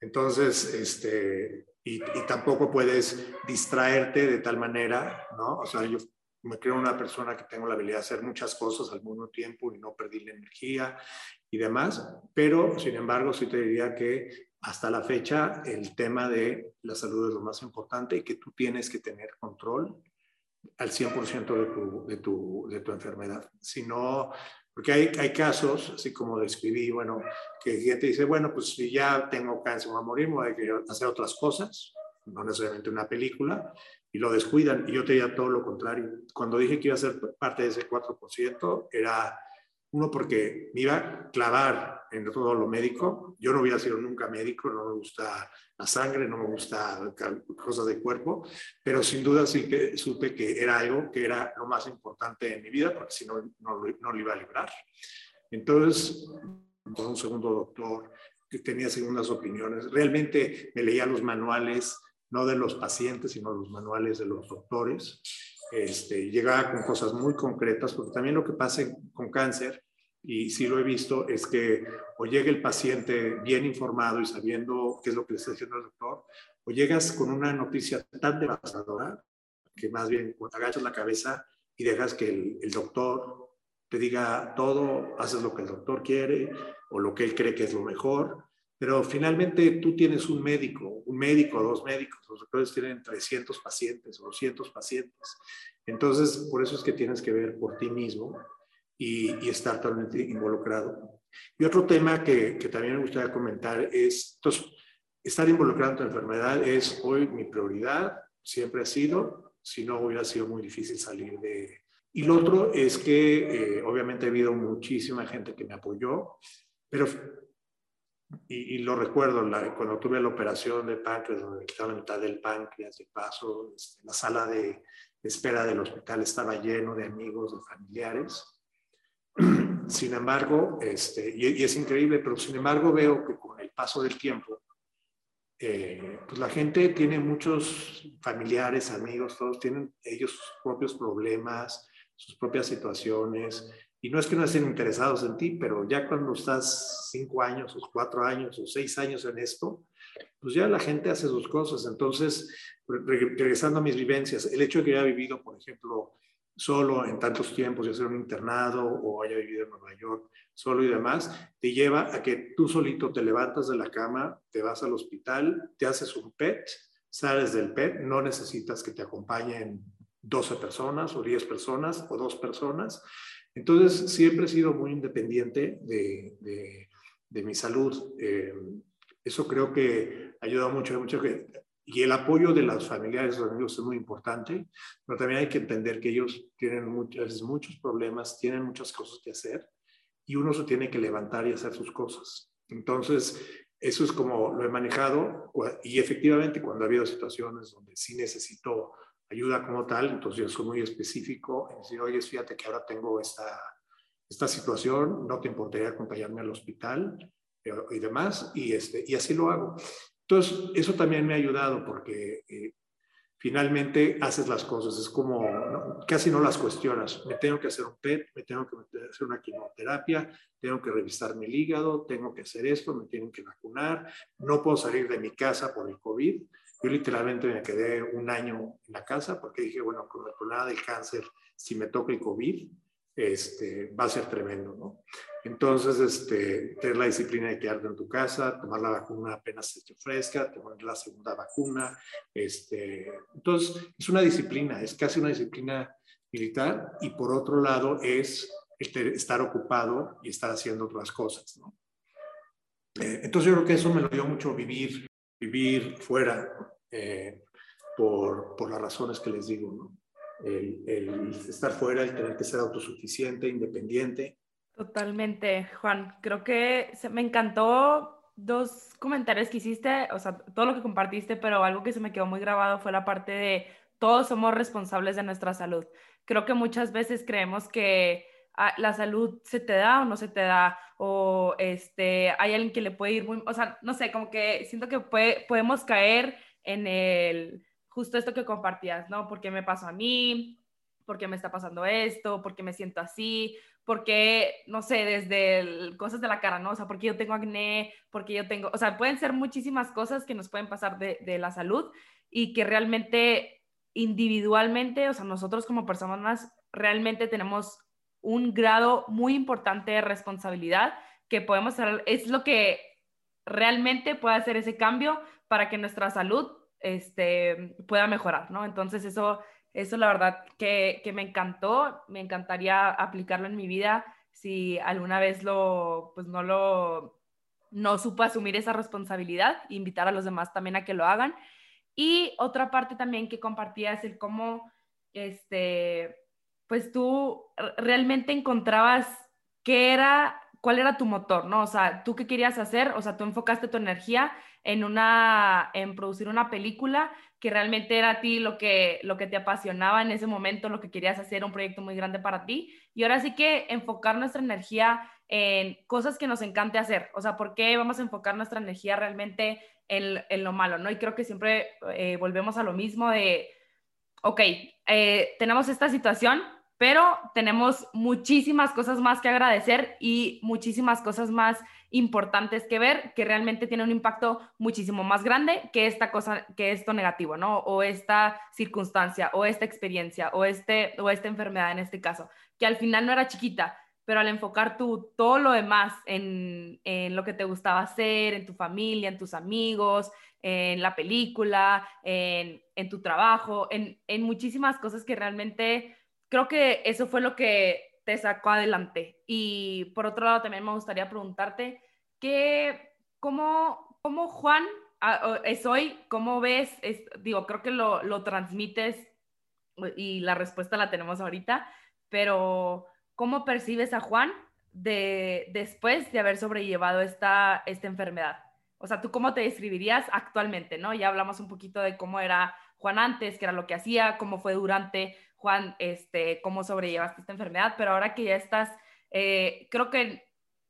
Entonces, este, y, tampoco puedes distraerte de tal manera, ¿no? O sea, yo me creo una persona que tengo la habilidad de hacer muchas cosas al mismo tiempo y no perdí la energía y demás, pero sin embargo sí te diría que hasta la fecha el tema de la salud es lo más importante y que tú tienes que tener control al 100% de tu, de, tu, de tu enfermedad, sino porque hay, hay casos, así como describí, bueno, que gente dice, bueno, pues si ya tengo cáncer, voy a morir, voy a hacer otras cosas, no necesariamente una película, y lo descuidan. Y yo te diría todo lo contrario. Cuando dije que iba a ser parte de ese 4%, era uno, porque me iba a clavar en todo lo médico. Yo no hubiera sido nunca médico, no me gusta la sangre, no me gusta cosas de cuerpo, pero sin duda sí que supe que era algo que era lo más importante en mi vida, porque si no, no, no lo iba a librar. Entonces, con un segundo doctor que tenía segundas opiniones, realmente me leía los manuales, no de los pacientes, sino los manuales de los doctores este, llegaba con cosas muy concretas, porque también lo que pasa con cáncer, y sí lo he visto, es que o llega el paciente bien informado y sabiendo qué es lo que le está diciendo el doctor, o llegas con una noticia tan devastadora que más bien agachas la cabeza y dejas que el, el doctor te diga todo, haces lo que el doctor quiere o lo que él cree que es lo mejor, pero finalmente tú tienes un médico, un médico, dos médicos, los doctores tienen 300 pacientes o 200 pacientes. Entonces, por eso es que tienes que ver por ti mismo y, estar totalmente involucrado. Y otro tema que, que, también me gustaría comentar es, entonces, estar involucrado en tu enfermedad es hoy mi prioridad, siempre ha sido, si no hubiera sido muy difícil salir de... Y lo otro es que eh, obviamente ha habido muchísima gente que me apoyó, pero, y, lo recuerdo, cuando tuve la operación de páncreas, donde estaba la mitad del páncreas, de paso, este, la sala de espera del hospital estaba lleno de amigos, de familiares. Sin embargo, este, y, es increíble, pero sin embargo veo que con el paso del tiempo, eh, pues la gente tiene muchos familiares, amigos, todos tienen ellos sus propios problemas, sus propias situaciones, y no es que no estén interesados en ti, pero ya cuando estás cinco años, o cuatro años, o seis años en esto, pues ya la gente hace sus cosas. Entonces, regresando a mis vivencias, el hecho de que haya vivido, por ejemplo, solo en tantos tiempos, ya sea un internado o haya vivido en Nueva York solo y demás, te lleva a que tú solito te levantas de la cama, te vas al hospital, te haces un PET, sales del PET, no necesitas que te acompañen 12 personas o 10 personas o dos personas. Entonces, siempre he sido muy independiente de, de, mi salud. Eh, eso creo que ayuda mucho, mucho que, y el apoyo de las familiares y los amigos es muy importante, pero también hay que entender que ellos tienen muchas, muchos problemas, tienen muchas cosas que hacer y uno se tiene que levantar y hacer sus cosas. Entonces, eso es como lo he manejado y efectivamente cuando ha habido situaciones donde sí necesito ayuda como tal, entonces yo soy muy específico en decir, oye, fíjate que ahora tengo esta, esta situación, no te importaría acompañarme al hospital eh, y demás, y, este, y así lo hago. Entonces, eso también me ha ayudado porque eh, finalmente haces las cosas, es como casi no las cuestionas. Me tengo que hacer un PET, me tengo que hacer una quimioterapia, tengo que revisar mi hígado, tengo que hacer esto, me tienen que vacunar, no puedo salir de mi casa por el COVID. Yo literalmente me quedé un año en la casa porque dije, bueno, con el problema del cáncer, si me toca el COVID, este, va a ser tremendo, ¿no? Entonces, este, tener la disciplina de quedarte en tu casa, tomar la vacuna apenas esté fresca, tomar la segunda vacuna. Este, entonces, es una disciplina, es casi una disciplina militar y por otro lado es estar ocupado y estar haciendo otras cosas, ¿no? Eh, entonces, yo creo que eso me lo dio mucho vivir, vivir fuera eh, por, por las razones que les digo, ¿no? El, el, estar fuera, el tener que ser autosuficiente, independiente, Totalmente, Juan. Creo que me encantó dos comentarios que hiciste, o sea, todo lo que compartiste, pero algo que se me quedó muy grabado fue la parte de todos somos responsables de nuestra salud. Creo que muchas veces creemos que la salud se te da o no se te da, o este, hay alguien que le puede ir muy, o sea, no sé, como que siento que podemos caer en el, justo esto que compartías, ¿no? ¿Por qué me pasó a mí? ¿Por qué me está pasando esto? ¿Por qué me siento así? porque, no sé, desde cosas de la cara, ¿no? O sea, porque yo tengo acné, porque yo tengo, o sea, pueden ser muchísimas cosas que nos pueden pasar de, de la salud y que realmente individualmente, o sea, nosotros como personas realmente tenemos un grado muy importante de responsabilidad que podemos hacer, es lo que realmente puede hacer ese cambio para que nuestra salud este, pueda mejorar, ¿no? Entonces eso eso la verdad que, me encantó, me encantaría aplicarlo en mi vida si alguna vez lo, pues no lo, no supo asumir esa responsabilidad, invitar a los demás también a que lo hagan. Y otra parte también que compartía es el cómo, este, pues tú realmente encontrabas qué era, cuál era tu motor, ¿no? O sea, tú qué querías hacer, o sea, tú enfocaste tu energía en una, en producir una película que realmente era a ti lo que, lo que te apasionaba en ese momento, lo que querías hacer, un proyecto muy grande para ti. Y ahora sí que enfocar nuestra energía en cosas que nos encante hacer. O sea, ¿por qué vamos a enfocar nuestra energía realmente en, en lo malo? ¿no? Y creo que siempre eh, volvemos a lo mismo de, ok, eh, tenemos esta situación, pero tenemos muchísimas cosas más que agradecer y muchísimas cosas más importantes que ver que realmente tiene un impacto muchísimo más grande que esta cosa, que esto negativo, ¿no? O esta circunstancia, o esta experiencia, o, este, o esta enfermedad en este caso, que al final no era chiquita, pero al enfocar tú todo lo demás en, en lo que te gustaba hacer, en tu familia, en tus amigos, en la película, en, en tu trabajo, en, en muchísimas cosas que realmente creo que eso fue lo que te sacó adelante. Y por otro lado, también me gustaría preguntarte que, ¿cómo, cómo Juan es hoy, ¿cómo ves? digo, creo que lo, lo transmites y la respuesta la tenemos ahorita, pero ¿cómo percibes a Juan de, después de haber sobrellevado esta, esta enfermedad? O sea, ¿tú cómo te describirías actualmente, no? Ya hablamos un poquito de cómo era Juan antes, qué era lo que hacía, cómo fue durante Juan, este, cómo sobrellevaste esta enfermedad, pero ahora que ya estás, eh, creo que,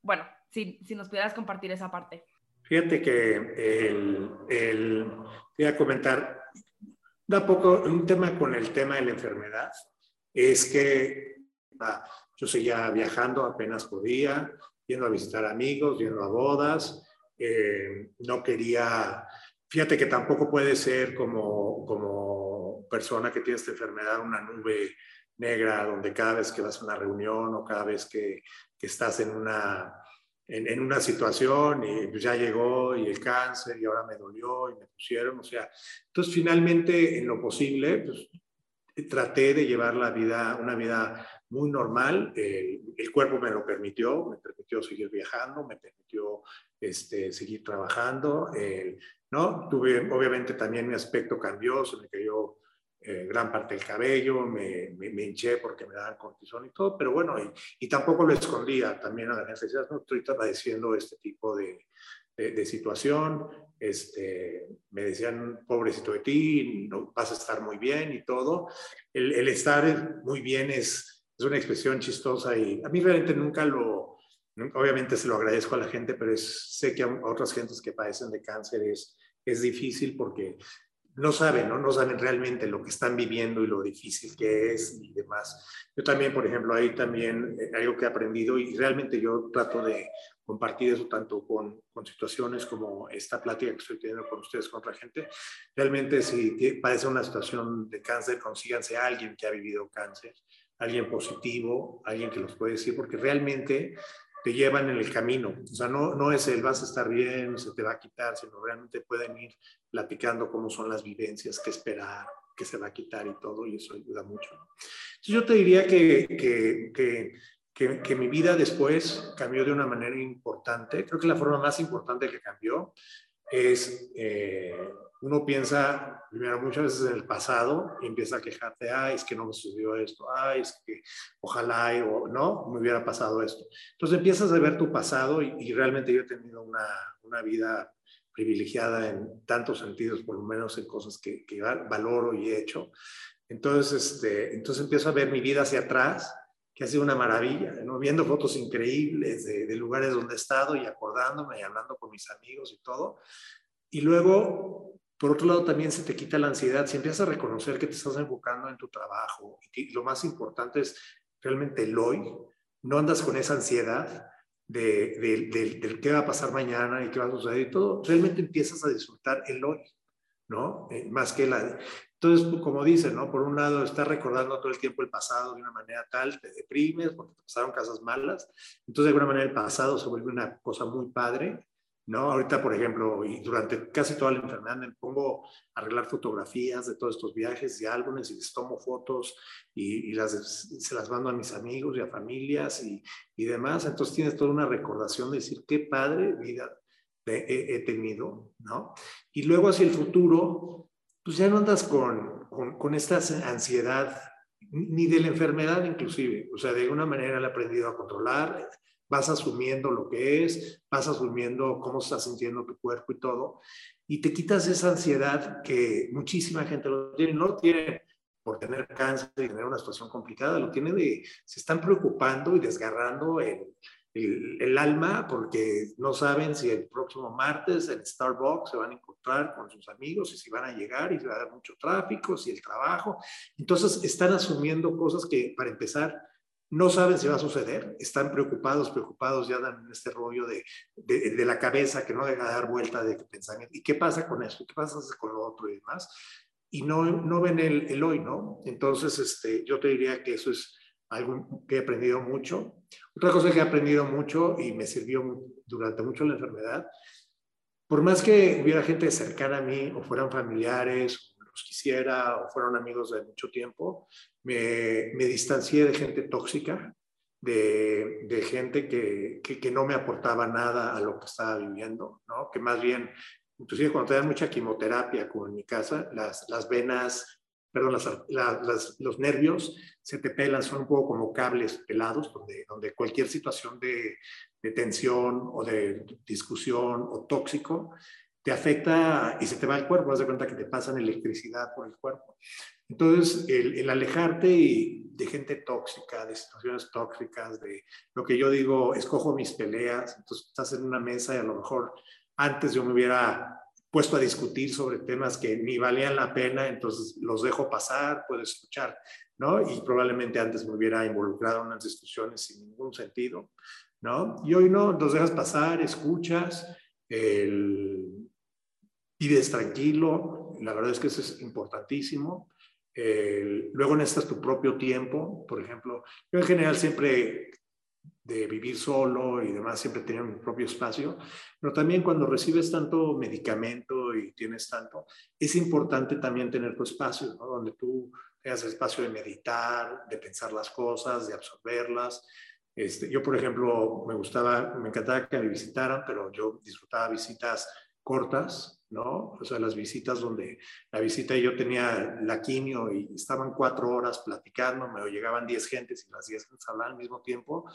bueno, si, si nos pudieras compartir esa parte. Fíjate que el, el, voy a comentar un poco un tema con el tema de la enfermedad. Es que ah, yo seguía viajando, apenas podía, yendo a visitar amigos, yendo a bodas. Eh, no quería, fíjate que tampoco puede ser como, como persona que tiene esta enfermedad una nube negra donde cada vez que vas a una reunión o cada vez que, que estás en una en, una situación y pues ya llegó y el cáncer y ahora me dolió y me pusieron, o sea, entonces finalmente en lo posible, pues traté de llevar la vida, una vida muy normal, el cuerpo me lo permitió, me permitió seguir viajando, me permitió este, seguir trabajando, ¿no? Tuve, obviamente también mi aspecto cambió, se me cayó eh, gran parte del cabello, me, me, hinché porque me daban cortisona y todo, pero bueno, y, y, tampoco lo escondía también a la gente, decía, no, estoy padeciendo este tipo de, de, situación, este, me decían, pobrecito de ti, no, vas a estar muy bien y todo. El, el estar muy bien es, es una expresión chistosa y a mí realmente nunca lo, obviamente se lo agradezco a la gente, pero es, sé que a otras gentes que padecen de cáncer es, es difícil porque no saben, ¿no? No saben realmente lo que están viviendo y lo difícil que es y demás. Yo también, por ejemplo, ahí también eh, algo que he aprendido y realmente yo trato de compartir eso tanto con, con situaciones como esta plática que estoy teniendo con ustedes, con otra gente. Realmente si padece una situación de cáncer, consíganse a alguien que ha vivido cáncer, alguien positivo, alguien que los puede decir, porque realmente te llevan en el camino. O sea, no, no es el vas a estar bien, se te va a quitar, sino realmente pueden ir platicando cómo son las vivencias, qué esperar, qué se va a quitar y todo, y eso ayuda mucho. yo te diría que, que, que, que, mi vida después cambió de una manera importante. Creo que la forma más importante que cambió es... Eh, uno piensa, primero, muchas veces en el pasado y empieza a quejarte, ay, es que no me sucedió esto, ay, es que ojalá, o no, me hubiera pasado esto. Entonces empiezas a ver tu pasado y, realmente yo he tenido una, una, vida privilegiada en tantos sentidos, por lo menos en cosas que, valoro y he hecho. Entonces, este, entonces empiezo a ver mi vida hacia atrás, que ha sido una maravilla, ¿no? viendo fotos increíbles de, de lugares donde he estado y acordándome y hablando con mis amigos y todo. Y luego por otro lado, también se te quita la ansiedad. Si empiezas a reconocer que te estás enfocando en tu trabajo y lo más importante es realmente el hoy, no andas con esa ansiedad de, de, qué va a pasar mañana y qué va a suceder y todo, realmente empiezas a disfrutar el hoy, ¿no? Eh, más que la... Entonces, como dicen, ¿no? Por un lado, estás recordando todo el tiempo el pasado de una manera tal, te deprimes porque te pasaron cosas malas. Entonces, de alguna manera, el pasado se vuelve una cosa muy padre ¿no? Ahorita, por ejemplo, y durante casi toda la enfermedad me pongo a arreglar fotografías de todos estos viajes y álbumes y les tomo fotos y, se las mando a mis amigos y a familias y, y, demás. Entonces tienes toda una recordación de decir, qué padre vida he, he, tenido, ¿no? Y luego hacia el futuro, pues ya no andas con, con, con esta ansiedad ni de la enfermedad inclusive, o sea, de alguna manera la he aprendido a controlar, vas asumiendo lo que es, vas asumiendo cómo está sintiendo tu cuerpo y todo, y te quitas esa ansiedad que muchísima gente no tiene por tener cáncer y tener una situación complicada, lo tiene de, se están preocupando y desgarrando el, el, alma porque no saben si el próximo martes en Starbucks se van a encontrar con sus amigos y si van a llegar y si va a haber mucho tráfico, si el trabajo. Entonces están asumiendo cosas que para empezar no saben si va a suceder, están preocupados, preocupados, ya dan este rollo de, de, la cabeza que no deja de dar vuelta de pensamiento. ¿Y qué pasa con eso? ¿Qué pasa con lo otro y demás? Y no, no ven el, el hoy, ¿no? Entonces, este, yo te diría que eso es algo que he aprendido mucho. Otra cosa que he aprendido mucho y me sirvió durante mucho la enfermedad, por más que hubiera gente cercana a mí o fueran familiares quisiera o fueron amigos de mucho tiempo, me, distancié de gente tóxica, de, de gente que, que, no me aportaba nada a lo que estaba viviendo, ¿no? que más bien inclusive cuando te dan mucha quimioterapia, como en mi casa, las, las venas, perdón, las, los nervios se te pelan, son un poco como cables pelados, donde, donde cualquier situación de, de tensión o de discusión o tóxico te afecta y se te va el cuerpo, haz de cuenta que te pasan electricidad por el cuerpo. Entonces, el, alejarte de gente tóxica, de situaciones tóxicas, de lo que yo digo, escojo mis peleas, entonces estás en una mesa y a lo mejor antes yo me hubiera puesto a discutir sobre temas que ni valían la pena, entonces los dejo pasar, puedo escuchar, ¿no? Y probablemente antes me hubiera involucrado en unas discusiones sin ningún sentido, ¿no? Y hoy no, los dejas pasar, escuchas, el, vives tranquilo, la verdad es que eso es importantísimo. luego necesitas tu propio tiempo, por ejemplo, yo en general siempre de vivir solo y demás, siempre tenía mi propio espacio, pero también cuando recibes tanto medicamento y tienes tanto, es importante también tener tu espacio, ¿no? donde tú tengas el espacio de meditar, de pensar las cosas, de absorberlas. Este, yo, por ejemplo, me gustaba, me encantaba que me visitaran, pero yo disfrutaba visitas cortas, ¿no? O sea, las visitas donde la visita yo tenía la quimio y estaban cuatro horas platicando, me llegaban diez gentes y las diez gentes hablaban al mismo tiempo.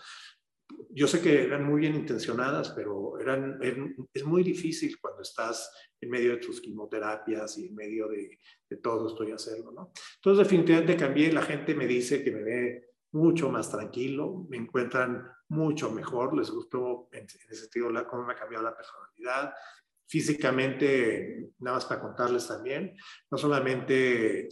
Yo sé que eran muy bien intencionadas, pero eran, es muy difícil cuando estás en medio de tus quimioterapias y en medio de, de todo esto y hacerlo, ¿no? Entonces, definitivamente cambié, la gente me dice que me ve mucho más tranquilo, me encuentran mucho mejor, les gustó en, ese sentido la, cómo me ha cambiado la personalidad, físicamente, nada más para contarles también, no solamente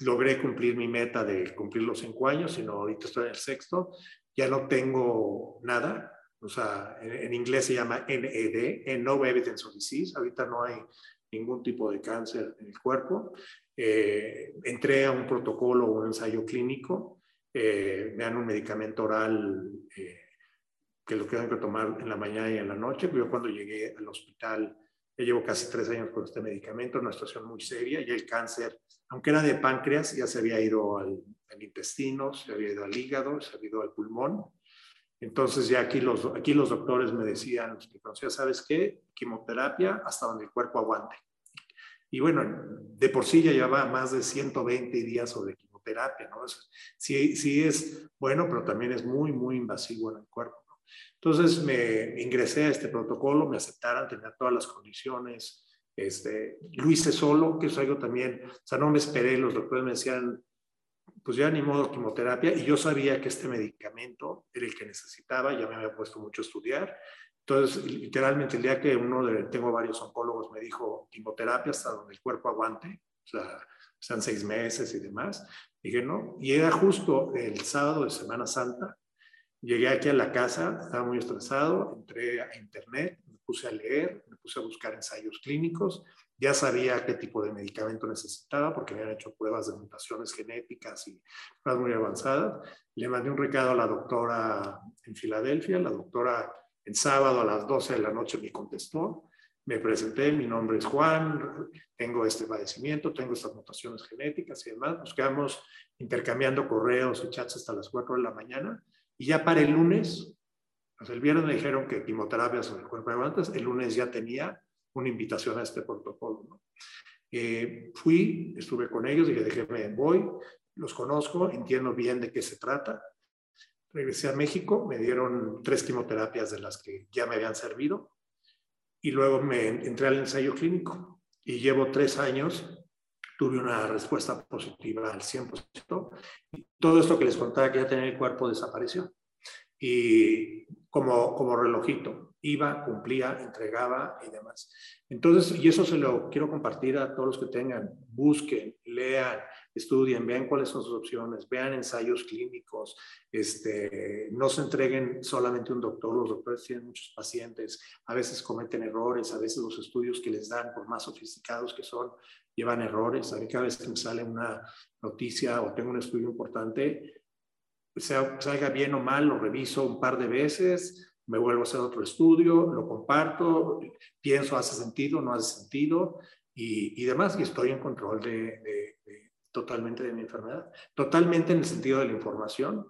logré cumplir mi meta de cumplir los cinco años, sino ahorita estoy en el sexto, ya no tengo nada, o sea, en, inglés se llama NED, No Evidence of Disease, ahorita no hay ningún tipo de cáncer en el cuerpo. Eh, entré a un protocolo o un ensayo clínico, eh, me dan un medicamento oral eh, que lo tengo que tomar en la mañana y en la noche. Yo cuando llegué al hospital, ya llevo casi tres años con este medicamento, una situación muy seria, y el cáncer, aunque era de páncreas, ya se había ido al, intestino, se había ido al hígado, se había ido al pulmón. Entonces ya aquí los, aquí los doctores me decían, los que conocía, ¿sabes qué? Quimioterapia hasta donde el cuerpo aguante. Y bueno, de por sí ya llevaba más de 120 días sobre quimioterapia, ¿no? sí, sí es bueno, pero también es muy, muy invasivo en el cuerpo. Entonces me ingresé a este protocolo, me aceptaron, tenía todas las condiciones, este, lo hice solo, que es algo también, o sea, no me esperé, los doctores me decían, pues ya ni modo quimioterapia, y yo sabía que este medicamento era el que necesitaba, ya me había puesto mucho a estudiar, entonces literalmente el día que uno de, tengo varios oncólogos me dijo quimioterapia hasta donde el cuerpo aguante, o sea, sean seis meses y demás, dije no, y era justo el sábado de Semana Santa, Llegué aquí a la casa, estaba muy estresado, entré a internet, me puse a leer, me puse a buscar ensayos clínicos, ya sabía qué tipo de medicamento necesitaba porque me habían hecho pruebas de mutaciones genéticas y pruebas muy avanzadas. Le mandé un recado a la doctora en Filadelfia, la doctora en sábado a las 12 de la noche me contestó, me presenté, mi nombre es Juan, tengo este padecimiento, tengo estas mutaciones genéticas y demás. Nos quedamos intercambiando correos y chats hasta las 4 de la mañana y ya para el lunes, el viernes me dijeron que quimioterapia sobre el cuerpo de guantes, el lunes ya tenía una invitación a este protocolo. Eh, fui, estuve con ellos, dije, déjenme, voy, los conozco, entiendo bien de qué se trata. Regresé a México, me dieron tres quimioterapias de las que ya me habían servido y luego me entré al ensayo clínico y llevo tres años tuve una respuesta positiva al 100%. Y todo esto que les contaba que ya tenía el cuerpo desapareció. Y como, como relojito, iba, cumplía, entregaba y demás. Entonces, y eso se lo quiero compartir a todos los que tengan, busquen, lean, estudien, vean cuáles son sus opciones, vean ensayos clínicos, este, no se entreguen solamente un doctor, los doctores tienen muchos pacientes, a veces cometen errores, a veces los estudios que les dan, por más sofisticados que son, llevan errores. A mí cada vez que me sale una noticia o tengo un estudio importante, sea, salga bien o mal, lo reviso un par de veces, me vuelvo a hacer otro estudio, lo comparto, pienso hace sentido, no hace sentido y, y demás, y estoy en control de, totalmente de mi enfermedad, totalmente en el sentido de la información,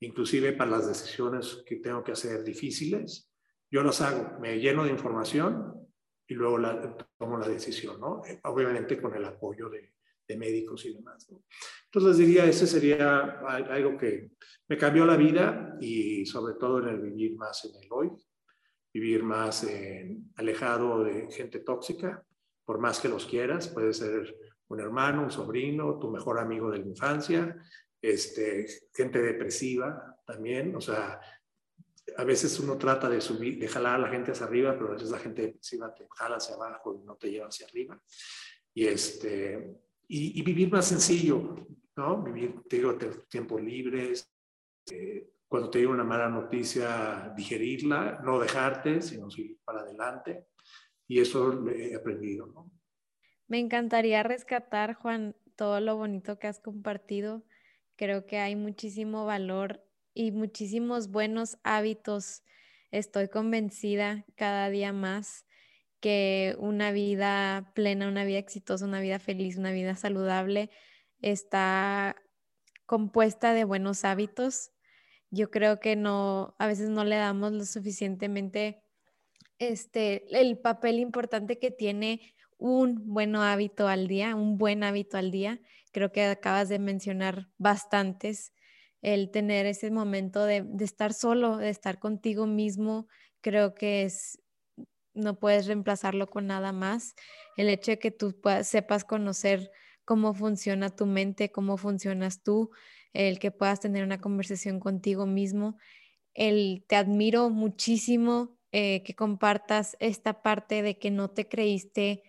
inclusive para las decisiones que tengo que hacer difíciles, yo las hago, me lleno de información y luego tomo la decisión, ¿no? Eh, obviamente con el apoyo de, de médicos y demás. ¿no? Entonces diría, ese sería algo que me cambió la vida y sobre todo en el vivir más en el hoy, vivir más alejado de gente tóxica, por más que los quieras, puede ser un hermano, un sobrino, tu mejor amigo de la infancia, este, gente depresiva también, o sea, a veces uno trata de subir, de jalar a la gente hacia arriba, pero a veces la gente depresiva te jala hacia abajo y no te lleva hacia arriba. Y, este, y, vivir más sencillo, ¿no? Vivir, te digo, tiempos libres, eh, cuando te llega una mala noticia, digerirla, no dejarte, sino seguir para adelante. Y eso he aprendido, ¿no? Me encantaría rescatar, Juan, todo lo bonito que has compartido. Creo que hay muchísimo valor y muchísimos buenos hábitos. Estoy convencida cada día más que una vida plena, una vida exitosa, una vida feliz, una vida saludable está compuesta de buenos hábitos. Yo creo que no, a veces no le damos lo suficientemente este, el papel importante que tiene un buen hábito al día, un buen hábito al día. Creo que acabas de mencionar bastantes el tener ese momento de, estar solo, de estar contigo mismo, creo que es, no puedes reemplazarlo con nada más. El hecho de que tú sepas conocer cómo funciona tu mente, cómo funcionas tú, el que puedas tener una conversación contigo mismo. El te admiro muchísimo eh, que compartas esta parte de que no te creíste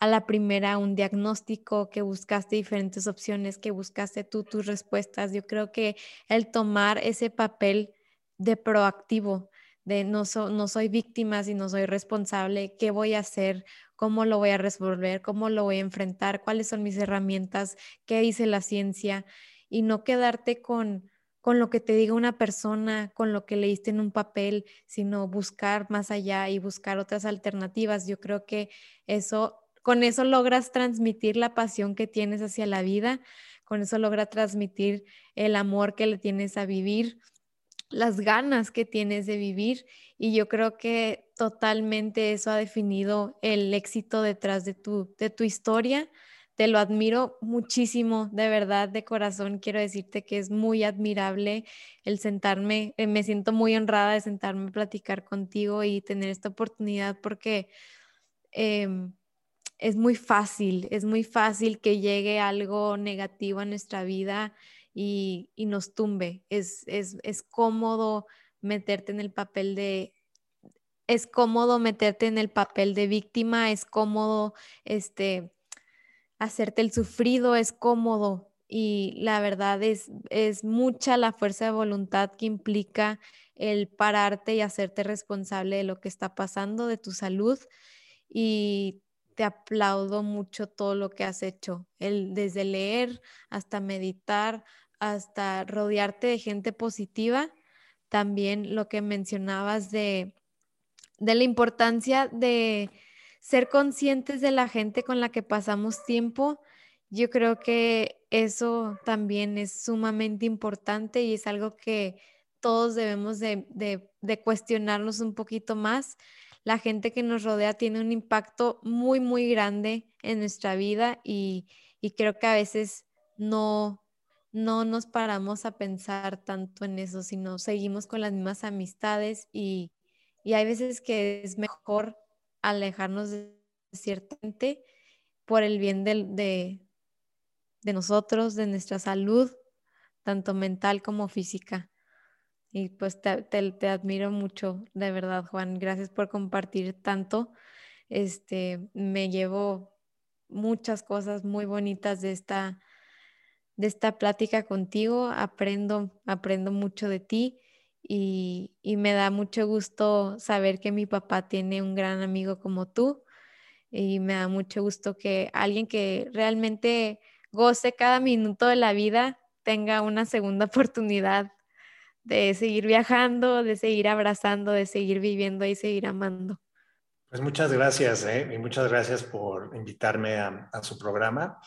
a la primera un diagnóstico, que buscaste diferentes opciones, que buscaste tú tus respuestas. Yo creo que el tomar ese papel de proactivo, de no, no soy víctima, sino soy responsable, qué voy a hacer, cómo lo voy a resolver, cómo lo voy a enfrentar, cuáles son mis herramientas, qué dice la ciencia, y no quedarte con, con lo que te diga una persona, con lo que leíste en un papel, sino buscar más allá y buscar otras alternativas. Yo creo que eso con eso logras transmitir la pasión que tienes hacia la vida, con eso logra transmitir el amor que le tienes a vivir, las ganas que tienes de vivir y yo creo que totalmente eso ha definido el éxito detrás de tu, de tu historia. Te lo admiro muchísimo, de verdad, de corazón. Quiero decirte que es muy admirable el sentarme, eh, me siento muy honrada de sentarme a platicar contigo y tener esta oportunidad porque... Em, es muy fácil, es muy fácil que llegue algo negativo a nuestra vida y, nos tumbe. Es, es, cómodo meterte en el papel de, es cómodo meterte en el papel de víctima, es cómodo este, hacerte el sufrido, es cómodo. Y la verdad es, es mucha la fuerza de voluntad que implica el pararte y hacerte responsable de lo que está pasando, de tu salud. Y te aplaudo mucho todo lo que has hecho, el, desde leer hasta meditar, hasta rodearte de gente positiva. También lo que mencionabas de, de la importancia de ser conscientes de la gente con la que pasamos tiempo. Yo creo que eso también es sumamente importante y es algo que todos debemos de, de cuestionarnos un poquito más la gente que nos rodea tiene un impacto muy, muy grande en nuestra vida y, creo que a veces no, no nos paramos a pensar tanto en eso, sino seguimos con las mismas amistades y, hay veces que es mejor alejarnos de cierta gente por el bien de, de nosotros, de nuestra salud, tanto mental como física. Y pues te, te, admiro mucho, de verdad, Juan. Gracias por compartir tanto. Este, me llevo muchas cosas muy bonitas de esta, de esta plática contigo. Aprendo, aprendo mucho de ti y, y me da mucho gusto saber que mi papá tiene un gran amigo como tú. Y me da mucho gusto que alguien que realmente goce cada minuto de la vida tenga una segunda oportunidad de seguir viajando, de seguir abrazando, de seguir viviendo y seguir amando. Pues muchas gracias, ¿eh? y muchas gracias por invitarme a, su programa.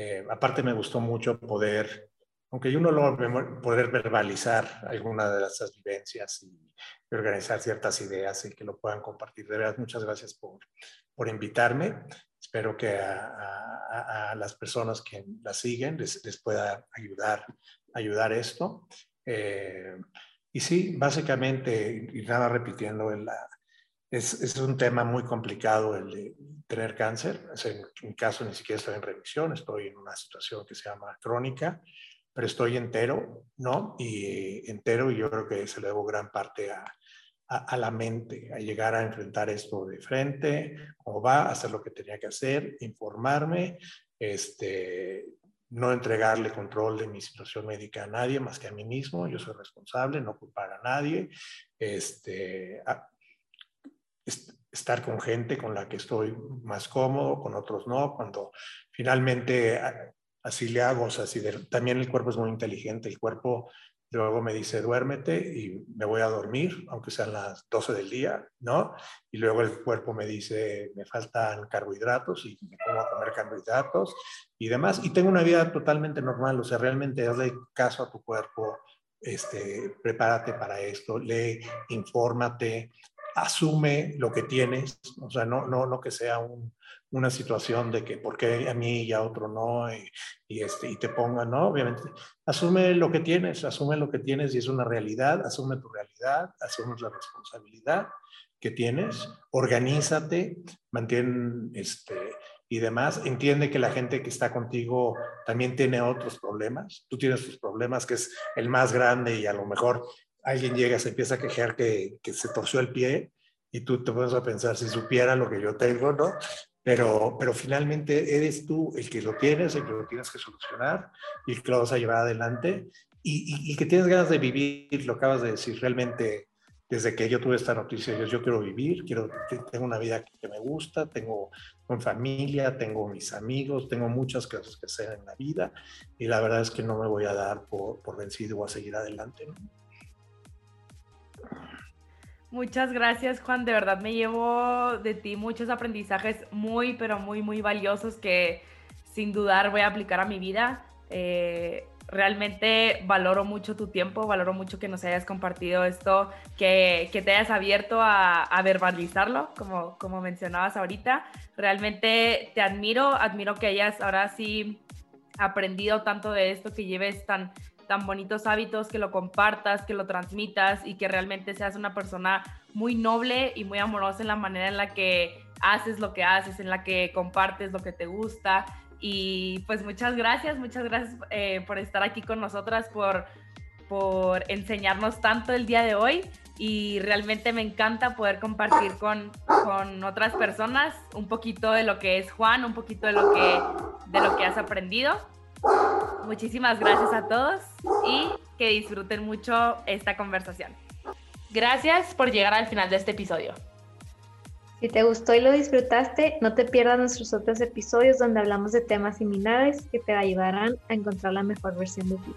Eh, aparte me gustó mucho poder aunque uno lo poder verbalizar alguna de esas vivencias y, organizar ciertas ideas y que lo puedan compartir. De verdad, muchas gracias por, por invitarme. Espero que a, las personas que la siguen les, les pueda ayudar, ayudar esto. Eh, y sí, básicamente, y nada repitiendo, es, es, un tema muy complicado el de tener cáncer. En mi caso ni siquiera estoy en remisión, estoy en una situación que se llama crónica, pero estoy entero, ¿no? Y entero y yo creo que se le debo gran parte a, a, la mente, a llegar a enfrentar esto de frente, cómo va, hacer lo que tenía que hacer, informarme, este, no entregarle control de mi situación médica a nadie más que a mí mismo, yo soy responsable, no culpar a nadie, este, estar con gente con la que estoy más cómodo, con otros no, cuando finalmente así le hago, o sea, también el cuerpo es muy inteligente, el cuerpo Luego me dice, duérmete y me voy a dormir, aunque sean las 12 del día, ¿no? Y luego el cuerpo me dice, me faltan carbohidratos y me pongo a comer carbohidratos y demás. Y tengo una vida totalmente normal, o sea, realmente hazle caso a tu cuerpo, este, prepárate para esto, lee, infórmate, asume lo que tienes, o sea, no, no, no que sea un, una situación de que por qué a mí y a otro no, y, este, y te pongan, no, obviamente, asume lo que tienes, asume lo que tienes y es una realidad, asume tu realidad, asume la responsabilidad que tienes, organízate, mantén este, y demás, entiende que la gente que está contigo también tiene otros problemas, tú tienes tus problemas, que es el más grande y a lo mejor alguien llega, se empieza a quejar que, se torció el pie y tú te pones a pensar, si supiera lo que yo tengo, ¿no? Pero, pero finalmente eres tú el que lo tienes, el que lo tienes que solucionar y el que lo vas a llevar adelante y, que tienes ganas de vivir, lo acabas de decir, realmente desde que yo tuve esta noticia, yo, yo quiero vivir, quiero, tengo una vida que me gusta, tengo una familia, tengo mis amigos, tengo muchas cosas que hacer en la vida y la verdad es que no me voy a dar por, por vencido o a seguir adelante. ¿no? Muchas gracias, Juan. De verdad me llevo de ti muchos aprendizajes muy, pero muy, muy valiosos que sin dudar voy a aplicar a mi vida. Eh, realmente valoro mucho tu tiempo, valoro mucho que nos hayas compartido esto, que, que te hayas abierto a, a, verbalizarlo, como, como mencionabas ahorita. Realmente te admiro, admiro que hayas ahora sí aprendido tanto de esto, que lleves tan tan bonitos hábitos, que lo compartas, que lo transmitas y que realmente seas una persona muy noble y muy amorosa en la manera en la que haces lo que haces, en la que compartes lo que te gusta. Y pues muchas gracias, muchas gracias eh, por estar aquí con nosotras, por, por enseñarnos tanto el día de hoy y realmente me encanta poder compartir con, con, otras personas un poquito de lo que es Juan, un poquito de lo que, de lo que has aprendido. Muchísimas gracias a todos y que disfruten mucho esta conversación. Gracias por llegar al final de este episodio. Si te gustó y lo disfrutaste, no te pierdas nuestros otros episodios donde hablamos de temas similares que te ayudarán a encontrar la mejor versión de ti.